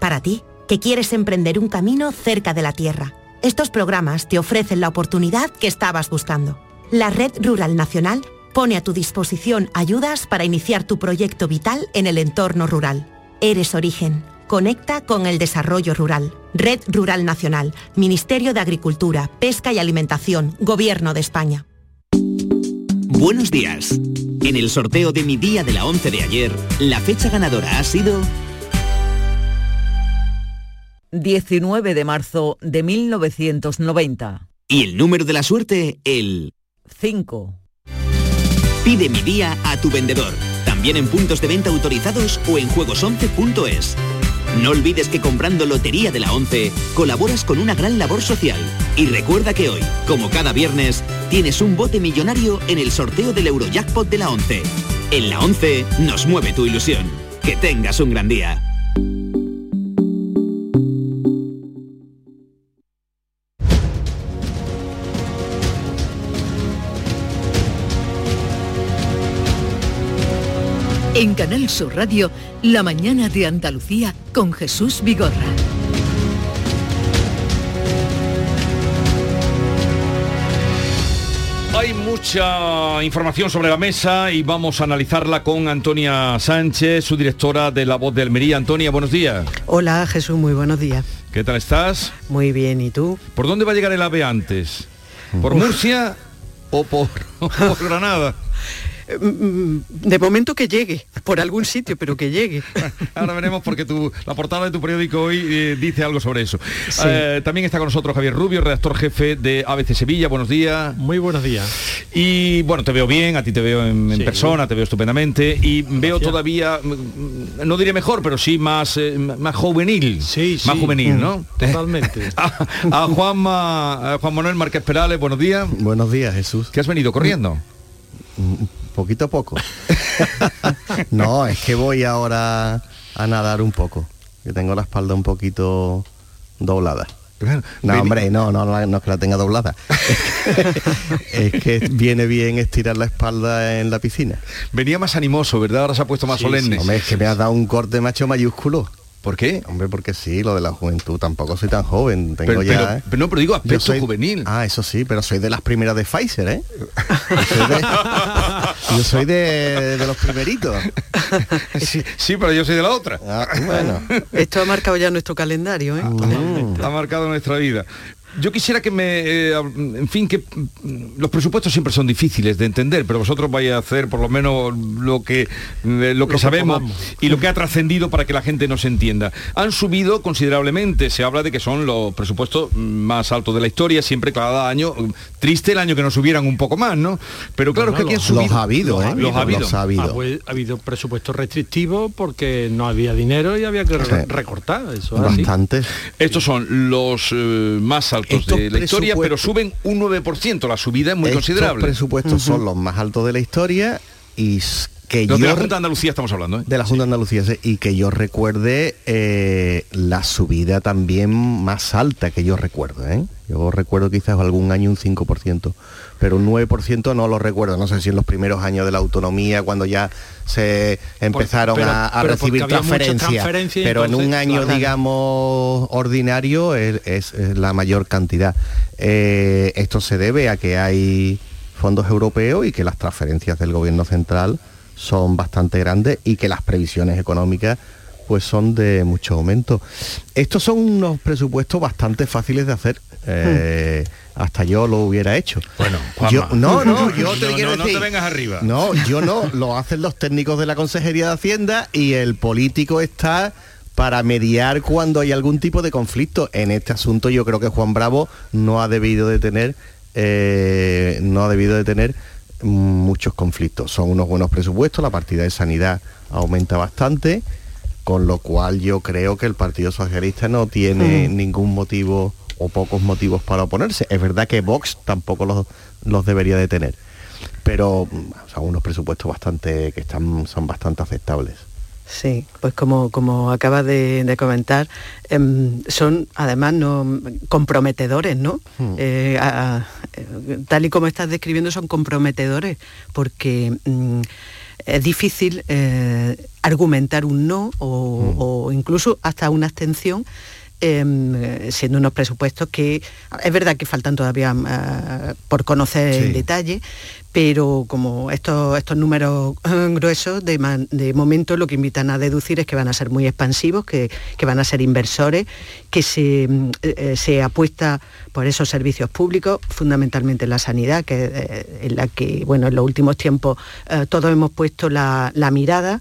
Speaker 18: Para ti, que quieres emprender un camino cerca de la tierra. Estos programas te ofrecen la oportunidad que estabas buscando. La Red Rural Nacional pone a tu disposición ayudas para iniciar tu proyecto vital en el entorno rural. Eres origen. Conecta con el desarrollo rural. Red Rural Nacional, Ministerio de Agricultura, Pesca y Alimentación, Gobierno de España.
Speaker 37: Buenos días. En el sorteo de mi día de la 11 de ayer, la fecha ganadora ha sido
Speaker 36: 19 de marzo de 1990.
Speaker 37: y el número de la suerte, el
Speaker 36: 5.
Speaker 37: Pide mi día a tu vendedor, también en puntos de venta autorizados o en juegos11.es. No olvides que comprando Lotería de la 11 colaboras con una gran labor social. Y recuerda que hoy, como cada viernes, tienes un bote millonario en el sorteo del Eurojackpot de la 11. En la 11 nos mueve tu ilusión. Que tengas un gran día.
Speaker 7: En Canal Sur Radio, La mañana de Andalucía con Jesús Vigorra.
Speaker 1: Hay mucha información sobre la mesa y vamos a analizarla con Antonia Sánchez, su directora de La Voz de Almería. Antonia, buenos días.
Speaker 38: Hola Jesús, muy buenos días.
Speaker 1: ¿Qué tal estás?
Speaker 38: Muy bien, ¿y tú?
Speaker 1: ¿Por dónde va a llegar el AVE antes? ¿Por Murcia o por, o por Granada?
Speaker 38: Mm, De momento que llegue, por algún sitio, pero que llegue.
Speaker 1: Ahora veremos porque tu, la portada de tu periódico hoy eh, dice algo sobre eso.
Speaker 38: Sí.
Speaker 1: Eh, también está con nosotros Javier Rubio, redactor jefe de ABC Sevilla. Buenos días.
Speaker 39: Muy buenos días.
Speaker 1: Y bueno, te veo bien, a ti te veo en, en
Speaker 39: Sí.
Speaker 1: persona, te veo estupendamente y veo todavía, mm, no diré mejor, pero sí más, eh, más juvenil. Sí, Más juvenil,
Speaker 39: Mm,
Speaker 1: ¿no?
Speaker 39: totalmente.
Speaker 1: a, a Juanma- a Juan Manuel Márquez Perales, buenos días.
Speaker 40: Buenos días, Jesús.
Speaker 1: ¿Qué has venido corriendo?
Speaker 40: Poquito a poco. no, es que voy ahora a nadar un poco. Que tengo la espalda un poquito doblada. No, hombre, no, no, no, no es que la tenga doblada. es que viene bien estirar la espalda en la piscina.
Speaker 1: Venía más animoso, ¿verdad? Ahora se ha puesto más
Speaker 40: Sí,
Speaker 1: solemne.
Speaker 40: sí, hombre, es que me has dado un corte macho mayúsculo.
Speaker 1: ¿Por qué?
Speaker 40: Hombre, porque sí, lo de la juventud. Tampoco soy tan joven. Tengo
Speaker 1: Pero-
Speaker 40: ya.
Speaker 1: pero-
Speaker 40: ¿eh?
Speaker 1: pero no, pero digo aspecto
Speaker 40: soy-
Speaker 1: juvenil.
Speaker 40: Ah, eso sí, pero soy de las primeras de Pfizer, ¿eh? Soy de- yo soy de, de los primeritos.
Speaker 1: sí, sí, pero yo soy de la otra.
Speaker 40: Ah, bueno.
Speaker 38: Esto ha marcado ya nuestro calendario, ¿eh?
Speaker 1: Ha marcado nuestra vida. Yo quisiera que me, eh, en fin, que mm, los presupuestos siempre son difíciles de entender, pero vosotros vais a hacer por lo menos lo que, eh, lo que
Speaker 39: que
Speaker 1: sabemos y lo que ha trascendido para que la gente nos entienda. Han subido considerablemente, se habla de que son los presupuestos más altos de la historia, siempre cada año. Triste el año que nos subieran un poco más, ¿no? Pero claro
Speaker 39: Bueno,
Speaker 1: que aquí han subido.
Speaker 40: los ha habido, ¿eh?
Speaker 1: Los ha habido.
Speaker 40: Los ha habido.
Speaker 39: Ha, hue- ha habido presupuestos restrictivos porque no había dinero y había que
Speaker 40: Sí.
Speaker 39: recortar. Eso así.
Speaker 40: Bastantes.
Speaker 1: Estos son los eh, más altos
Speaker 40: Estos
Speaker 1: de la historia, pero
Speaker 40: presupuestos-
Speaker 1: suben un 9%. La subida es muy
Speaker 40: Estos
Speaker 1: considerable.
Speaker 40: presupuestos son los más altos de la historia y que yo
Speaker 1: de la Junta de Andalucía estamos hablando, ¿eh?
Speaker 40: de la Junta de Andalucía sí, y que yo recuerde eh, la subida también más alta que yo recuerdo ¿eh? yo recuerdo quizás algún año un 5% pero un 9% no lo recuerdo no sé si en los primeros años de la autonomía cuando ya se empezaron
Speaker 39: pero-
Speaker 40: a, a
Speaker 39: pero
Speaker 40: recibir transferencias
Speaker 39: transferencia
Speaker 40: pero en un año digamos ordinario es, es- es la mayor cantidad Eh, esto se debe a que hay fondos europeos y que las transferencias del gobierno central son bastante grandes y que las previsiones económicas pues son de mucho aumento. Estos son unos presupuestos bastante fáciles de hacer. eh, Hasta yo lo hubiera hecho.
Speaker 1: Bueno,
Speaker 40: yo, no, no, yo te
Speaker 1: No,
Speaker 40: quiero
Speaker 1: no, te vengas arriba.
Speaker 40: No, yo no, lo hacen los técnicos de la Consejería de Hacienda y el político está para mediar cuando hay algún tipo de conflicto. En este asunto yo creo que Juan Bravo no ha debido de tener, eh, no ha debido de tener muchos conflictos. Son unos buenos presupuestos, la partida de sanidad aumenta bastante, con lo cual yo creo que el Partido Socialista no tiene
Speaker 39: Mm.
Speaker 40: ningún motivo o pocos motivos para oponerse. Es verdad que Vox tampoco los, los debería de tener, pero son unos presupuestos bastante que están son bastante aceptables.
Speaker 38: Sí, pues como, como acabas de, de comentar, em, son además no comprometedores, ¿no?
Speaker 40: Hmm.
Speaker 38: Eh, a- a- tal y como estás describiendo, son comprometedores, porque mm, es difícil eh, argumentar un no o, o incluso hasta una abstención. Em, eh, siendo unos presupuestos que es verdad que faltan todavía eh, por conocer
Speaker 40: Sí.
Speaker 38: en detalle, pero como estos, estos números eh, gruesos de, man- de momento lo que invitan a deducir es que van a ser muy expansivos, que, que van a ser inversores, que se, eh, eh, se apuesta por esos servicios públicos, fundamentalmente la sanidad, que eh, en la que bueno en los últimos tiempos eh, todos hemos puesto la, la mirada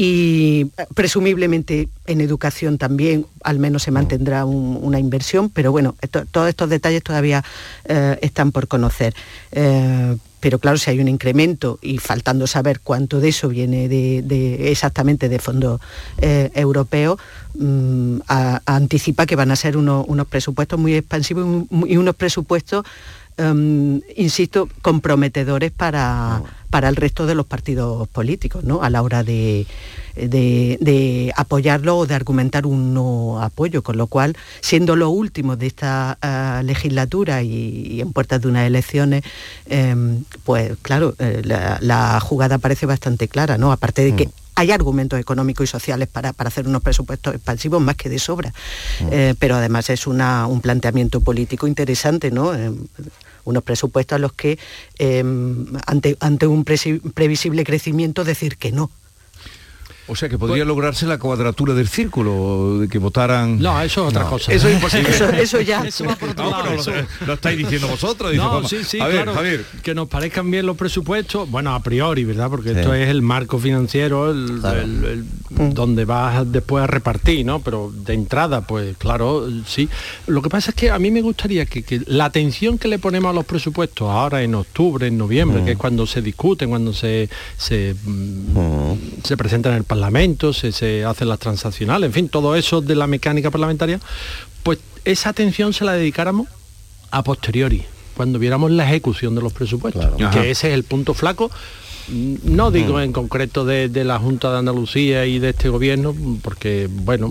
Speaker 38: y presumiblemente en educación también al menos se mantendrá un- una inversión, pero bueno, todos estos detalles todavía eh, están por conocer. Eh, pero claro, si hay un incremento y faltando saber cuánto de eso viene de, exactamente de fondos eh, europeos, mm, anticipa que van a ser unos, unos presupuestos muy expansivos y un- y unos presupuestos em, insisto, comprometedores para, para el resto de los partidos políticos, ¿no? A la hora de, de- de apoyarlo o de argumentar un no apoyo, con lo cual, siendo lo último de esta ah, legislatura y, y en puertas de unas elecciones, em, pues claro, eh, la, la jugada parece bastante clara, ¿no? Aparte de que hay argumentos económicos y sociales para, para hacer unos presupuestos expansivos más que de sobra. Eh, pero además es una- un planteamiento político interesante, ¿no? Eh, unos presupuestos a los que eh, ante, ante un previsible crecimiento decir que no.
Speaker 1: O sea que podría lograrse la cuadratura del círculo, de que votaran...
Speaker 39: No, eso es otra cosa.
Speaker 1: Eso es imposible.
Speaker 39: Eso- eso
Speaker 38: ya.
Speaker 39: Eso va por otro
Speaker 1: No,
Speaker 39: lado,
Speaker 1: pero lo,
Speaker 39: eso.
Speaker 1: lo estáis diciendo vosotros. dice
Speaker 39: No,
Speaker 1: Juanma.
Speaker 39: sí, sí,
Speaker 1: a ver,
Speaker 39: claro,
Speaker 1: Javier.
Speaker 39: que nos parezcan bien los presupuestos, bueno, a priori, ¿verdad? Porque esto es el marco financiero, el, el- el- donde vas después a repartir, ¿no? Pero de entrada, pues claro, sí. Lo que pasa es que a mí me gustaría que, que la atención que le ponemos a los presupuestos ahora en octubre, en noviembre, que es cuando se discuten, cuando se, se, mm, se el Parlamento, se, se hacen las transaccionales, en fin, todo eso de la mecánica parlamentaria, pues esa atención se la dedicáramos a posteriori, cuando viéramos la ejecución de los presupuestos,
Speaker 1: Ajá.
Speaker 39: que ese es el punto flaco no digo en concreto de, de la Junta de Andalucía y de este gobierno, porque bueno,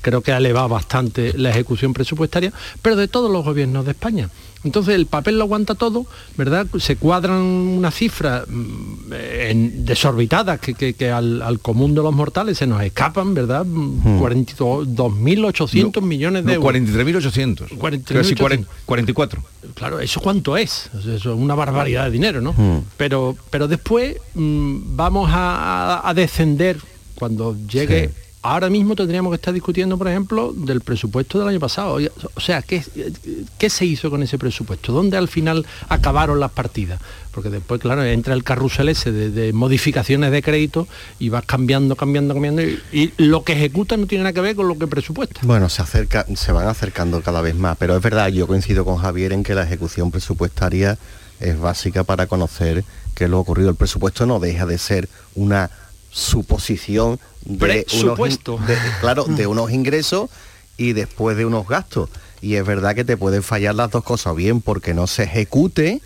Speaker 39: creo que ha elevado bastante la ejecución presupuestaria, pero de todos los gobiernos de España. Entonces el papel lo aguanta todo, ¿verdad? Se cuadran unas cifras mm, en- desorbitadas que, que- que al, al común de los mortales se nos escapan, ¿verdad? Mm, 42 2.800 millones de
Speaker 1: No,
Speaker 39: euros.
Speaker 1: 43.800.
Speaker 39: 43.800.
Speaker 1: Casi 40 44.
Speaker 39: Claro, ¿eso cuánto es? Eso es una barbaridad de dinero, ¿no?
Speaker 1: Mm.
Speaker 39: Pero, pero después mm, vamos a, a- a descender cuando llegue... Ahora mismo tendríamos que estar discutiendo, por ejemplo, del presupuesto del año pasado. O sea, ¿qué, ¿qué se hizo con ese presupuesto? ¿Dónde al final acabaron las partidas? Porque después, claro, entra el carrusel ese de, modificaciones de crédito y vas cambiando, cambiando, cambiando. Y, y lo que ejecuta no tiene nada que ver con lo que presupuesta.
Speaker 40: Bueno, se acerca, se van acercando cada vez más, pero es verdad, yo coincido con Javier en que la ejecución presupuestaria es básica para conocer qué es lo ocurrido. El presupuesto no deja de ser una suposición de unos, de- claro, de unos ingresos y después de unos gastos. Y es verdad que te pueden fallar las dos cosas, bien porque no se ejecute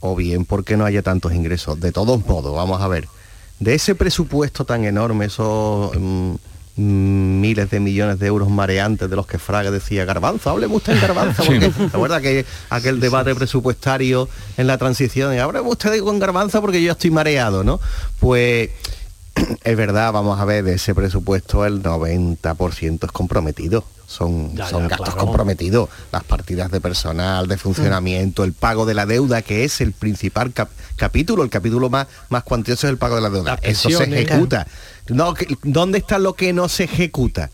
Speaker 40: o bien porque no haya tantos ingresos. De todos modos, vamos a ver, de ese presupuesto tan enorme, esos mm, mm, miles de millones de euros mareantes de los que Fraga decía, Garbanzo, hábleme usted en Garbanzo,
Speaker 1: Sí.
Speaker 40: porque ¿te acuerdas que aquel debate presupuestario en la transición? Y hábleme usted con Garbanzo porque yo estoy mareado, ¿no? Pues es verdad, vamos a ver, de ese presupuesto el 90% es comprometido. Son,
Speaker 39: Ya,
Speaker 40: son
Speaker 39: ya,
Speaker 40: gastos
Speaker 39: claro.
Speaker 40: comprometidos. Las partidas de personal, de funcionamiento, el pago de la deuda, que es el principal cap- capítulo, el capítulo más, más cuantioso es el pago de la deuda. Eso se ejecuta. No, ¿Dónde está lo que no se ejecuta?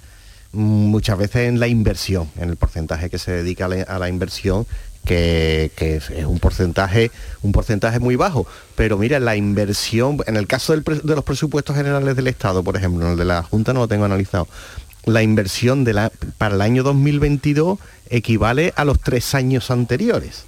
Speaker 40: Mm, Muchas veces en la inversión, en el porcentaje que se dedica a la, a la inversión, que, que es, un porcentaje un porcentaje muy bajo. Pero mira la inversión en el caso del de los presupuestos generales del estado por ejemplo en el de la junta no lo tengo analizado la inversión de la, para el año 2022 equivale a los tres años anteriores.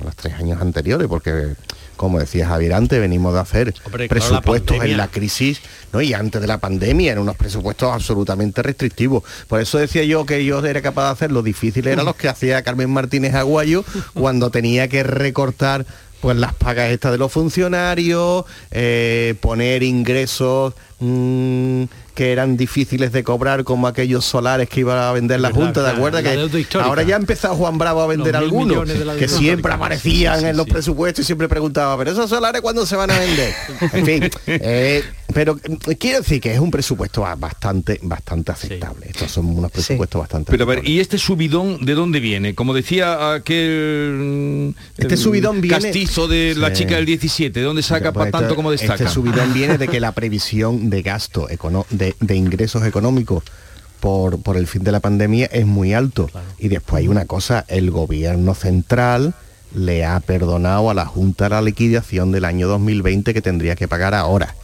Speaker 40: A los tres años anteriores porque como decía Javier antes venimos de hacer
Speaker 39: Hombre, claro, la
Speaker 40: presupuestos en la crisis ¿no? y antes de la pandemia eran unos presupuestos absolutamente restrictivos por eso decía yo que yo era capaz de hacer lo difícil eran los que hacía Carmen Martínez Aguayo cuando tenía que recortar pues las pagas estas de los funcionarios eh, poner ingresos mm, que eran difíciles de cobrar como aquellos solares que iba a vender la Junta, ¿de acuerdo?
Speaker 39: la
Speaker 40: Que ahora ya ha empezado Juan Bravo a vender algunos que siempre aparecían
Speaker 39: Sí, sí,
Speaker 40: en los
Speaker 39: sí.
Speaker 40: presupuestos y siempre preguntaba, pero esos solares cuándo se van a vender. en fin, eh, pero eh, quiero decir que es un presupuesto ba- bastante, bastante aceptable. Estos son unos presupuestos bastante
Speaker 1: Pero a ver, ¿y este subidón de dónde viene? Como decía aquel
Speaker 40: Este
Speaker 1: eh,
Speaker 40: subidón viene-
Speaker 1: castizo de la chica del 17, ¿de dónde saca
Speaker 40: Pues
Speaker 1: para tanto
Speaker 40: esto-
Speaker 1: como destaca?
Speaker 40: Este subidón viene de que la previsión de gasto, econo- de, de ingresos económicos por, por el fin de la pandemia es muy alto. Y después hay una cosa, el gobierno central le ha perdonado a la Junta la liquidación del año 2020 que tendría que pagar ahora,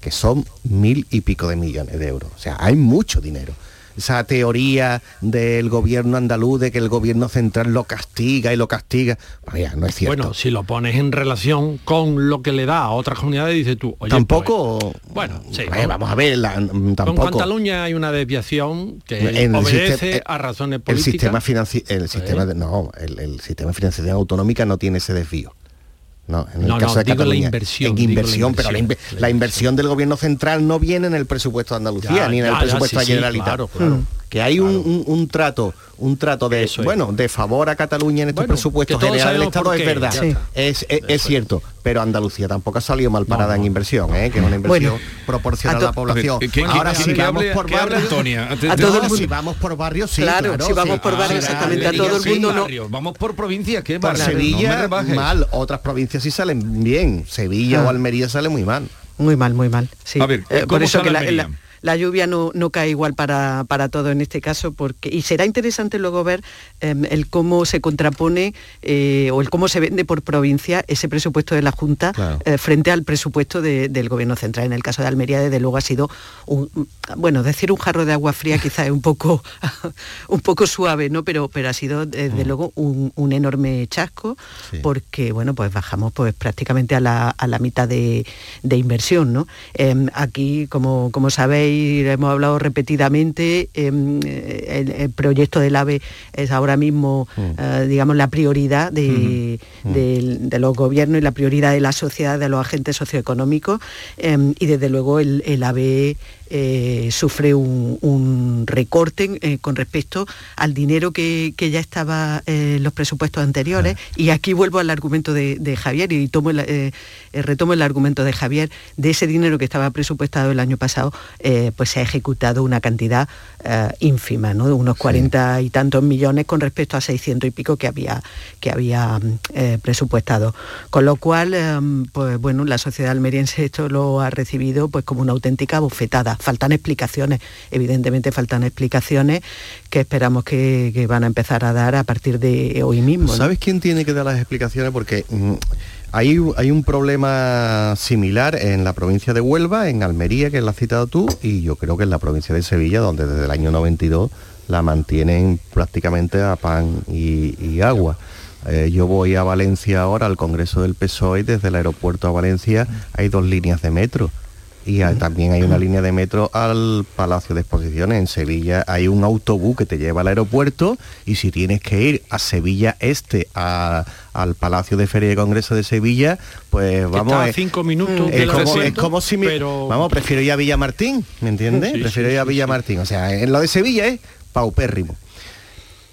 Speaker 40: que son mil y pico de millones de euros. O sea, hay mucho dinero. Esa teoría del gobierno andaluz de que el gobierno central lo castiga y lo castiga, vaya, no es cierto.
Speaker 39: Bueno, si lo pones en relación con lo que le da a otras comunidades, dices tú, oye,
Speaker 40: tampoco
Speaker 39: pues, bueno, sí.
Speaker 40: Vamos a ver la- mm,
Speaker 39: Con
Speaker 40: tampoco
Speaker 39: Cataluña hay una desviación que
Speaker 40: En el
Speaker 39: obedece
Speaker 40: sistema- eh,
Speaker 39: a razones
Speaker 40: el
Speaker 39: políticas.
Speaker 40: sistema financi- el sistema de, no el, el sistema de financiación autonómica no tiene ese desvío no, en el
Speaker 39: No,
Speaker 40: caso
Speaker 39: no,
Speaker 40: de
Speaker 39: digo la
Speaker 40: Cataluña,
Speaker 39: inversión,
Speaker 40: en
Speaker 39: digo la
Speaker 40: inversión, pero la,
Speaker 39: inversión,
Speaker 40: inve- la inversión del gobierno central no viene en el presupuesto de Andalucía
Speaker 39: Ya,
Speaker 40: ni en
Speaker 39: ya,
Speaker 40: el
Speaker 39: ya,
Speaker 40: presupuesto
Speaker 39: sí,
Speaker 40: de
Speaker 39: sí,
Speaker 40: Generalitat.
Speaker 39: claro, claro,
Speaker 40: Mm. Que hay un, un- un trato un trato de
Speaker 39: Eso es.
Speaker 40: bueno de favor a Cataluña en estos
Speaker 39: Bueno,
Speaker 40: presupuestos
Speaker 39: que
Speaker 40: generales del Estado es
Speaker 39: qué,
Speaker 40: verdad es, es- es cierto pero Andalucía tampoco ha salido mal parada en inversión ¿eh? que es una inversión
Speaker 38: Bueno,
Speaker 40: proporcional
Speaker 38: a
Speaker 40: la población
Speaker 1: que- que-
Speaker 40: ahora
Speaker 1: que-
Speaker 40: si
Speaker 1: que
Speaker 40: vamos
Speaker 1: hable-
Speaker 40: por
Speaker 1: que
Speaker 40: barrios
Speaker 1: Antonia.
Speaker 40: No, si vamos por barrios sí
Speaker 38: Claro, si vamos
Speaker 40: sí.
Speaker 38: por barrios,
Speaker 40: Ah,
Speaker 38: exactamente, a todo el mundo no-
Speaker 1: Vamos por provincia, ¿qué
Speaker 40: por? Sevilla
Speaker 1: No
Speaker 40: mal otras provincias sí salen bien Sevilla
Speaker 38: Ah.
Speaker 40: o Almería sale muy mal
Speaker 38: Muy mal, muy mal. Sí.
Speaker 1: A ver,
Speaker 38: Eh,
Speaker 1: ¿cómo
Speaker 38: por eso
Speaker 1: sale
Speaker 38: que la? La- lluvia no, no cae igual para, para todo en este caso, porque y será interesante luego ver em, el cómo se contrapone eh, o el cómo se vende por provincia ese presupuesto de la Junta
Speaker 40: Claro.
Speaker 38: eh, frente al presupuesto de- del Gobierno Central. En el caso de Almería, desde luego ha sido un, bueno, decir un jarro de agua fría quizá es un poco un poco suave, ¿no? Pero, pero ha sido desde luego un, un enorme chasco
Speaker 40: Sí.
Speaker 38: porque bueno, pues bajamos pues prácticamente a la, a la mitad de, de inversión, ¿no? Em, aquí, como, como sabéis, sabéis, hemos hablado repetidamente, em, el, proyecto del AVE es ahora mismo, mm. eh, digamos, la prioridad de, los gobiernos y la prioridad de la sociedad, de los agentes socioeconómicos, em, y desde luego el, el AVE eh, sufre un, recorte eh, con respecto al dinero que, ya estaba en los presupuestos anteriores. Ah. Y aquí vuelvo al argumento de, Javier y tomo eh, retomo el argumento de Javier, de ese dinero que estaba presupuestado el año pasado, pues se ha ejecutado una cantidad ínfima, ¿no? de unos cuarenta y tantos millones con respecto a 600 y pico que había, que había presupuestado. Con lo cual, pues bueno, la sociedad almeriense esto lo ha recibido pues como una auténtica bofetada faltan explicaciones, evidentemente faltan explicaciones que esperamos que, van a empezar a dar a partir de hoy mismo.
Speaker 40: ¿Sabes quién tiene que dar las explicaciones? Porque mm, hay, hay, un problema similar en la provincia de Huelva, en Almería, que la has citado tú, y yo creo que en la provincia de Sevilla, donde desde el año 92 la mantienen prácticamente a pan y, agua. Eh, yo voy a Valencia ahora al Congreso del PSOE y desde el aeropuerto a Valencia hay dos líneas de metro y también hay una línea de metro al Palacio de Exposiciones. En Sevilla hay un autobús que te lleva al aeropuerto y si tienes que ir a Sevilla Este, al Palacio de Feria y Congreso de Sevilla, pues vamos...
Speaker 39: a cinco minutos.
Speaker 40: Es, como, si me... Vamos, prefiero ir a Villamartín, ¿me entiendes? prefiero ir a Villamartín. O sea, en lo de Sevilla es paupérrimo.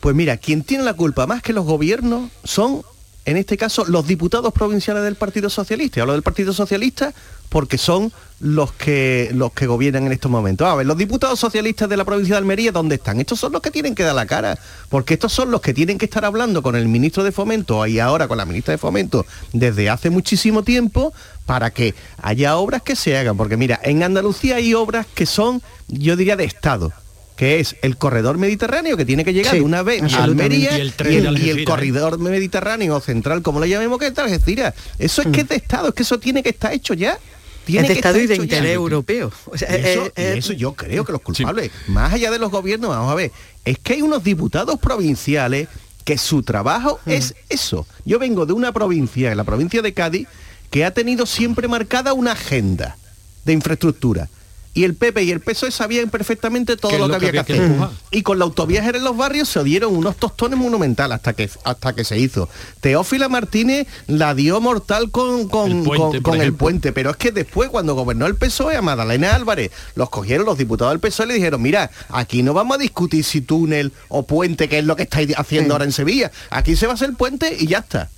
Speaker 40: Pues mira, quien tiene la culpa más que los gobiernos son en este caso, los diputados provinciales del Partido Socialista. Y hablo del Partido Socialista porque son los que, los que gobiernan en estos momentos. A ver, los diputados socialistas de la provincia de Almería, ¿dónde están? Estos son los que tienen que dar la cara, porque estos son los que tienen que estar hablando con el ministro de Fomento y ahora con la ministra de Fomento desde hace muchísimo tiempo para que haya obras que se hagan. Porque mira, en Andalucía hay obras que son, yo diría, de Estado que es el corredor mediterráneo que tiene que llegar de una vez a Almería y el, corredor mediterráneo central, como le llamemos, que es Algeciras. Eso es que es de Estado, es que eso tiene que estar hecho ya. Tiene
Speaker 38: de Estado y de interés europeo.
Speaker 40: eso, eh, eh, eso, yo creo que los culpables, más allá de los gobiernos, vamos a ver, es que hay unos diputados provinciales que su trabajo es eso. Yo vengo de una provincia, en la provincia de Cádiz, que ha tenido siempre marcada una agenda de infraestructura y el PP y el PSOE sabían perfectamente todo lo, que, había que, hacer. y con la autoviaje en los barrios se dieron unos tostones monumentales hasta que, hasta que se hizo. Teófila Martínez la dio mortal con, con, el, puente, pero es que después cuando gobernó el PSOE a Madalena Álvarez, los cogieron los diputados del PSOE y le dijeron, mira, aquí no vamos a discutir si túnel o puente, que es lo que estáis haciendo ahora en Sevilla. Aquí se va a hacer puente y ya está.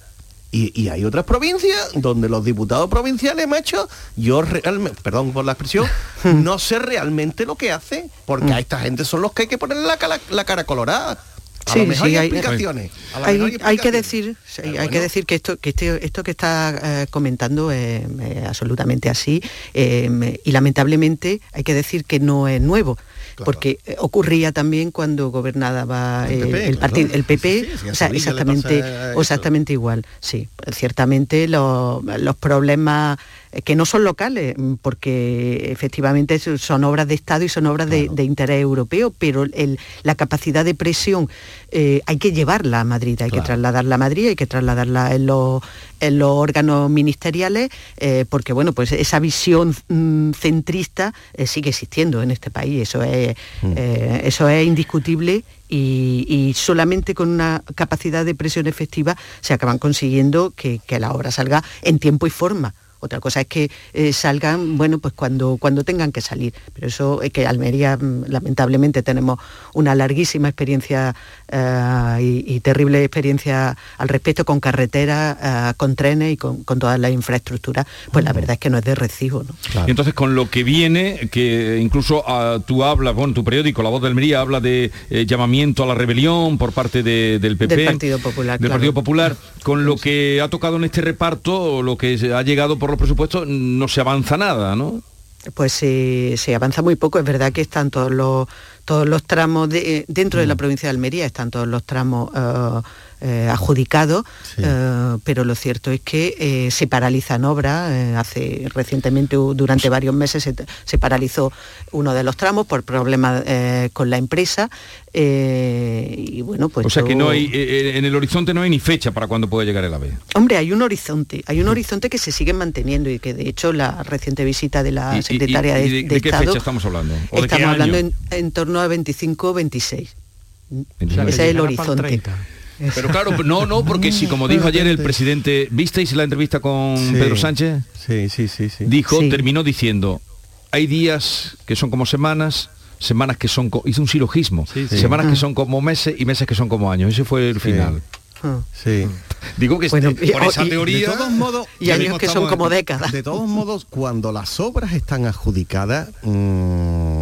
Speaker 40: Y, hay otras provincias donde los diputados provinciales, macho, yo realmente, perdón por la expresión, no sé realmente lo que hacen, porque a esta gente son los que hay que ponerle la, la, cara colorada. A sí, hay, explicaciones.
Speaker 38: hay, que decir, hay que decir que esto que este, esto que está eh, comentando es, absolutamente así eh, y lamentablemente hay que decir que no es nuevo porque eh, ocurría también cuando gobernaba el, PP, partido, el PP o sea, exactamente, exactamente igual. Sí, ciertamente los problemas eh, que no son locales, mm, porque efectivamente son obras de Estado y son obras de, interés europeo, pero la capacidad de presión eh, hay que llevarla a Madrid, hay que trasladarla a Madrid, hay que trasladarla en los, órganos ministeriales, eh, porque bueno, pues esa visión mm, centrista sigue existiendo en este país, eso es, mm. eso es indiscutible y, solamente con una capacidad de presión efectiva se acaban consiguiendo que la obra salga en tiempo y forma. Otra cosa es que eh, salgan, bueno, pues cuando, cuando tengan que salir. Pero eso es que Almería, mm, lamentablemente, tenemos una larguísima experiencia eh, y, terrible experiencia al respecto con carreteras, eh, con trenes y con, todas las infraestructuras. Pues la verdad es que no es de recibo.
Speaker 1: Y entonces con lo que viene, que incluso ah, tú hablas, bueno, tu periódico, La Voz de Almería, habla de llamamiento a la rebelión por parte del PP.
Speaker 38: Del Partido Popular.
Speaker 1: Del Partido Popular. Con lo que ha tocado en este reparto, lo que ha llegado por por los presupuestos no se avanza nada, ¿no?
Speaker 38: Pues se avanza muy poco. Es verdad que están todos los todos los tramos de, dentro de la provincia de Almería están todos los tramos eh, adjudicados, eh, pero lo cierto es que eh, se paralizan obras. eh, hace recientemente, durante varios meses, se, se paralizó uno de los tramos por problemas eh, con la empresa. eh, y bueno, pues
Speaker 1: o sea que no hay, eh, en el horizonte no hay ni fecha para cuando puede llegar el AVE.
Speaker 38: Hombre, hay un horizonte, hay un horizonte que se sigue manteniendo y que de hecho la reciente visita de la
Speaker 1: ¿Y- y-
Speaker 38: secretaria
Speaker 1: y
Speaker 38: de,
Speaker 1: de,
Speaker 38: de
Speaker 1: de qué
Speaker 38: Estado
Speaker 1: fecha estamos hablando? ¿O de qué
Speaker 38: estamos hablando
Speaker 1: año?
Speaker 38: en, en torno a 25-26.
Speaker 1: O sea, que
Speaker 38: Ese es el horizonte.
Speaker 1: Pero claro, no, no, porque si como dijo ayer el presidente, ¿visteis la entrevista con
Speaker 40: Sí.
Speaker 1: Pedro Sánchez?
Speaker 40: Sí, sí, sí, sí.
Speaker 1: Dijo,
Speaker 40: Sí.
Speaker 1: terminó diciendo, hay días que son como semanas, semanas que son, co-", hizo un silogismo,
Speaker 40: sí.
Speaker 1: semanas
Speaker 40: Ah.
Speaker 1: que son como meses y meses que son como años. Ese fue el final.
Speaker 40: Sí.
Speaker 1: Digo que
Speaker 38: Bueno,
Speaker 1: este- por
Speaker 38: y-
Speaker 1: esa
Speaker 38: y-
Speaker 1: teoría...
Speaker 40: De todos modos,
Speaker 38: Y años que son como décadas.
Speaker 40: De todos modos, cuando las obras están adjudicadas, mm,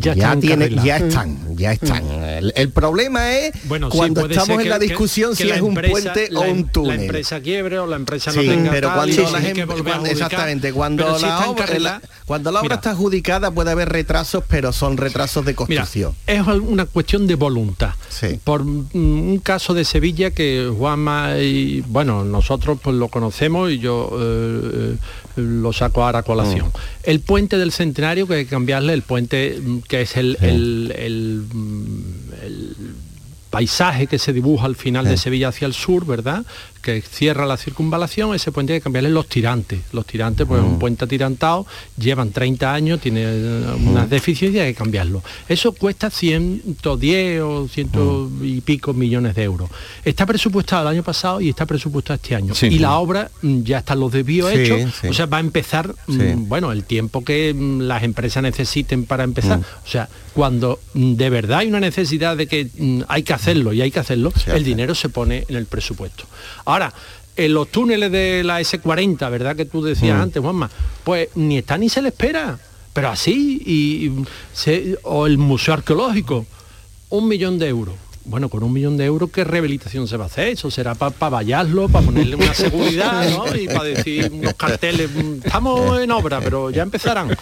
Speaker 39: Ya
Speaker 40: ya,
Speaker 39: están
Speaker 40: tiene- ya están, ya están. El, el problema es
Speaker 39: Bueno,
Speaker 40: cuando estamos en
Speaker 39: que-
Speaker 40: la discusión
Speaker 39: que
Speaker 40: si
Speaker 39: la
Speaker 40: es un puente
Speaker 39: la
Speaker 40: o
Speaker 39: em-
Speaker 40: un túnel.
Speaker 39: La empresa quiebre o la empresa no
Speaker 40: Sí,
Speaker 39: tenga
Speaker 40: pero
Speaker 39: tal
Speaker 40: cuando las em- cuando- exactamente cuando
Speaker 39: si
Speaker 40: la, obra, la- cuando la obra
Speaker 39: Mira.
Speaker 40: está adjudicada puede haber retrasos pero son retrasos de
Speaker 39: Mira,
Speaker 40: construcción
Speaker 39: es una cuestión de voluntad.
Speaker 40: Sí.
Speaker 39: Por mm, un caso de Sevilla que Juanma y bueno, nosotros pues lo conocemos y yo eh, eh, lo saco ahora a colación. El puente del centenario que hay que cambiarle, el puente mm, que es el, el- el, mm, el paisaje que se dibuja al final de Sevilla hacia el sur, ¿verdad? Que cierra la circunvalación, ese puente hay que cambiarle los tirantes. Los tirantes, pues es un puente atirantado, llevan 30 años, tiene eh, unas deficiencias, hay que cambiarlo. Eso cuesta 110 o ciento y pico millones de euros. Está presupuestado el año pasado y está presupuestado este año.
Speaker 1: Sí.
Speaker 39: y la obra mm, ya están los desvíos
Speaker 40: Sí,
Speaker 39: hechos,
Speaker 40: sí.
Speaker 39: o sea, va a empezar, mm, bueno, el tiempo que mm, las empresas necesiten para empezar. O sea, cuando de verdad hay una necesidad de que hay que hacerlo y hay que hacerlo, el dinero se pone en el presupuesto. Ahora, en los túneles de la S40, ¿verdad? Que tú decías
Speaker 40: Mm.
Speaker 39: antes, Juanma, pues ni está ni se le espera. Pero así, y, y se- o el museo arqueológico, un millón de euros. Bueno, con un millón de euros, ¿qué rehabilitación se va a hacer? Eso será para vallarlo, para ponerle una seguridad, ¿no? Y para decir unos carteles, "Mm, estamos en obra, pero ya empezarán.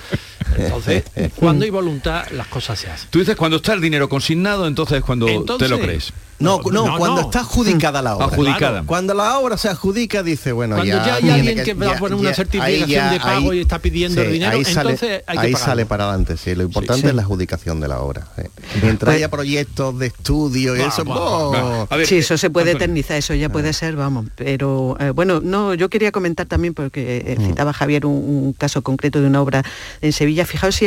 Speaker 39: Entonces, cuando hay voluntad, las cosas se hacen.
Speaker 1: Tú dices, cuando está el dinero consignado, entonces es cuando
Speaker 39: Entonces-
Speaker 1: te lo crees.
Speaker 40: No, no,
Speaker 39: No,
Speaker 40: cuando
Speaker 39: no.
Speaker 40: está adjudicada la obra.
Speaker 1: Adjudicada.
Speaker 40: Cuando la obra se adjudica, dice, bueno,
Speaker 39: Cuando ya hay
Speaker 40: tiene
Speaker 39: alguien que va a poner una certificación
Speaker 40: ya-
Speaker 39: de pago y está pidiendo el dinero,
Speaker 40: ahí sale,
Speaker 39: entonces hay que
Speaker 40: ahí
Speaker 39: pagarlo.
Speaker 40: sale para adelante, sí. Lo importante
Speaker 39: sí.
Speaker 40: es la adjudicación de la obra. Mientras haya proyectos de estudio y eso, ¡oh!
Speaker 1: ver,
Speaker 38: sí, eso se puede
Speaker 1: Antonio.
Speaker 38: eternizar, eso ya puede ser, vamos. Pero eh, bueno, no, yo quería comentar también, porque eh, citaba Javier un, un caso concreto de una obra en Sevilla. Fijaos si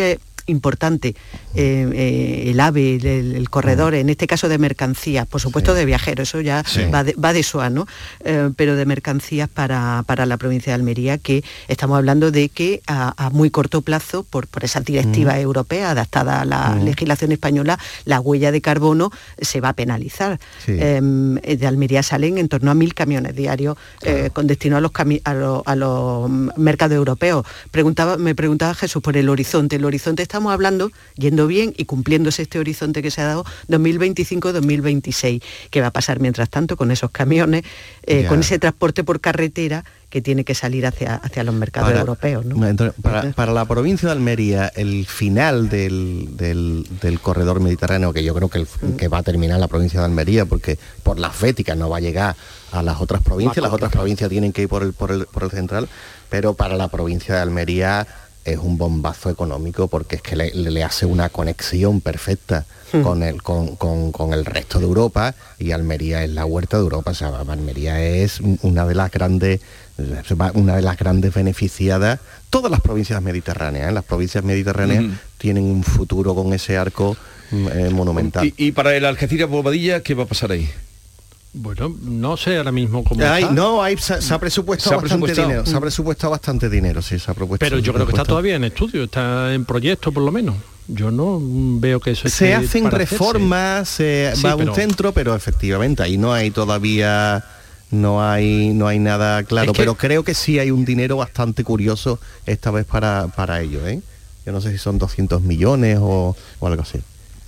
Speaker 38: importante eh, eh, el AVE, el, el corredor, en este caso de mercancías, por supuesto de viajeros, eso ya
Speaker 40: Sí.
Speaker 38: va, de, va de SOA, ¿no? Eh, pero de mercancías para, para la provincia de Almería, que estamos hablando de que a, a muy corto plazo, por, por esa directiva europea adaptada a la legislación española, la huella de carbono se va a penalizar.
Speaker 40: Sí.
Speaker 38: De Almería salen en torno a mil camiones diarios con destino a los, cami- a, a los mercados europeos. Preguntaba, me preguntaba Jesús por el horizonte. El horizonte estamos hablando, yendo bien y cumpliéndose este horizonte que se ha dado, 2025-2026. ¿Qué va a pasar mientras tanto con esos camiones, eh, con ese transporte por carretera que tiene que salir hacia, hacia los mercados
Speaker 40: Para-
Speaker 38: europeos? ¿no?
Speaker 40: Entonces, para, para la provincia de Almería, el final del, del- del corredor mediterráneo, que yo creo que, el- que va a terminar la provincia de Almería, porque por las véticas no va a llegar a las otras provincias, las otras provincias tienen que ir por el, por el, por el central, pero para la provincia de Almería es un bombazo económico porque es que le, le hace una conexión perfecta
Speaker 38: Hmm.
Speaker 40: con el con, con- con el resto de Europa y Almería es la huerta de Europa, o sea, Almería es una de las grandes una de las grandes beneficiadas todas las provincias mediterráneas, ¿eh? las provincias mediterráneas
Speaker 1: Ujú.
Speaker 40: tienen un futuro con ese arco mm, eh, monumental.
Speaker 1: Y, y para el Algeciras Bobadilla, ¿qué va a pasar ahí?
Speaker 39: Bueno, no sé ahora mismo cómo
Speaker 40: Ay,
Speaker 39: está.
Speaker 40: no, hay, se, se ha presupuestado
Speaker 1: Se ha
Speaker 40: bastante
Speaker 1: presupuestado.
Speaker 40: dinero, se ha presupuestado bastante dinero, sí, se ha propuesto.
Speaker 39: Pero yo creo que está todavía en estudio, está en proyecto por lo menos. Yo no mm, veo que eso
Speaker 40: se hacen reformas, se
Speaker 39: Sí,
Speaker 40: va a un centro, pero efectivamente ahí no hay todavía no hay no hay nada claro,
Speaker 39: Es que-
Speaker 40: pero creo que sí hay un dinero bastante curioso esta vez para, para ello, ¿eh? Yo no sé si son 200 millones o, o algo así.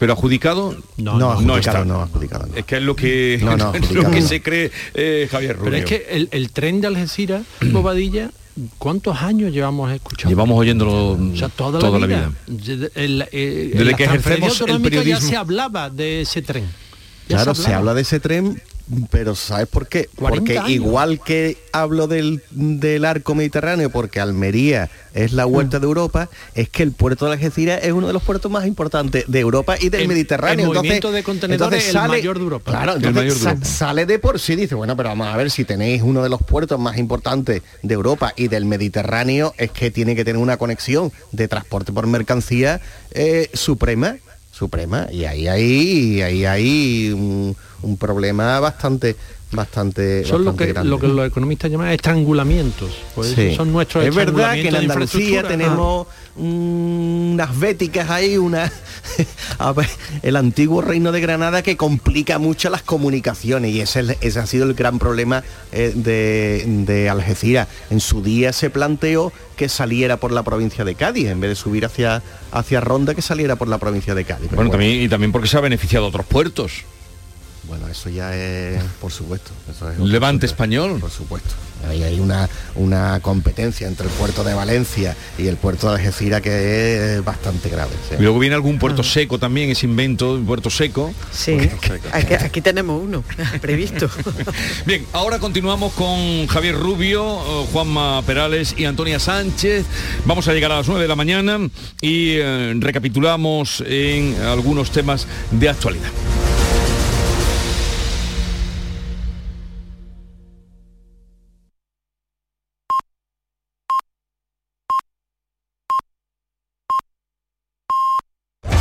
Speaker 1: Pero adjudicado
Speaker 40: no, no, adjudicado, está. no, adjudicado,
Speaker 1: Es que es lo que, lo que se cree eh, Javier Rubio.
Speaker 39: Pero es que el, el tren de Algeciras, Bobadilla, ¿Cuántos años llevamos escuchando?
Speaker 1: Llevamos oyéndolo toda, la vida.
Speaker 39: Eh, Desde que ejercemos el periodismo. ya se hablaba de ese tren.
Speaker 40: claro, se, habla de ese tren pero ¿sabes por qué? Porque igual que hablo del, del, arco mediterráneo, porque Almería es la vuelta mm. de Europa, es que el puerto de Algeciras es uno de los puertos más importantes de Europa y del Mediterráneo.
Speaker 39: El movimiento de contenedores es el mayor de Europa.
Speaker 40: Claro, entonces sale de por sí, dice, bueno, pero vamos a ver, si tenéis uno de los puertos más importantes de Europa y del Mediterráneo, es que tiene que tener una conexión de transporte por mercancía eh, suprema suprema y ahí hay ahí hay un, un problema bastante bastante
Speaker 39: son lo que lo que los economistas llaman estrangulamientos pues son nuestros
Speaker 40: es verdad que en Andalucía tenemos unas béticas ahí una el antiguo reino de Granada que complica mucho las comunicaciones y ese, ese ha sido el gran problema eh, de, de Algeciras en su día se planteó que saliera por la provincia de Cádiz en vez de subir hacia hacia Ronda que saliera por la provincia de Cádiz
Speaker 1: bueno, también y también porque se ha beneficiado a otros puertos
Speaker 40: bueno, eso ya es, por supuesto.
Speaker 1: Levante español.
Speaker 40: Por supuesto. Ahí hay una, una competencia entre el puerto de Valencia y el puerto de Algeciras que es bastante grave.
Speaker 1: Y luego viene algún puerto ah. seco también, ese invento, un puerto seco.
Speaker 38: Sí, Aquí, tenemos uno previsto.
Speaker 1: Bien, ahora continuamos con Javier Rubio, eh, Juanma Perales y Antonia Sánchez. Vamos a llegar a las 9 de la mañana y eh, recapitulamos en algunos temas de actualidad.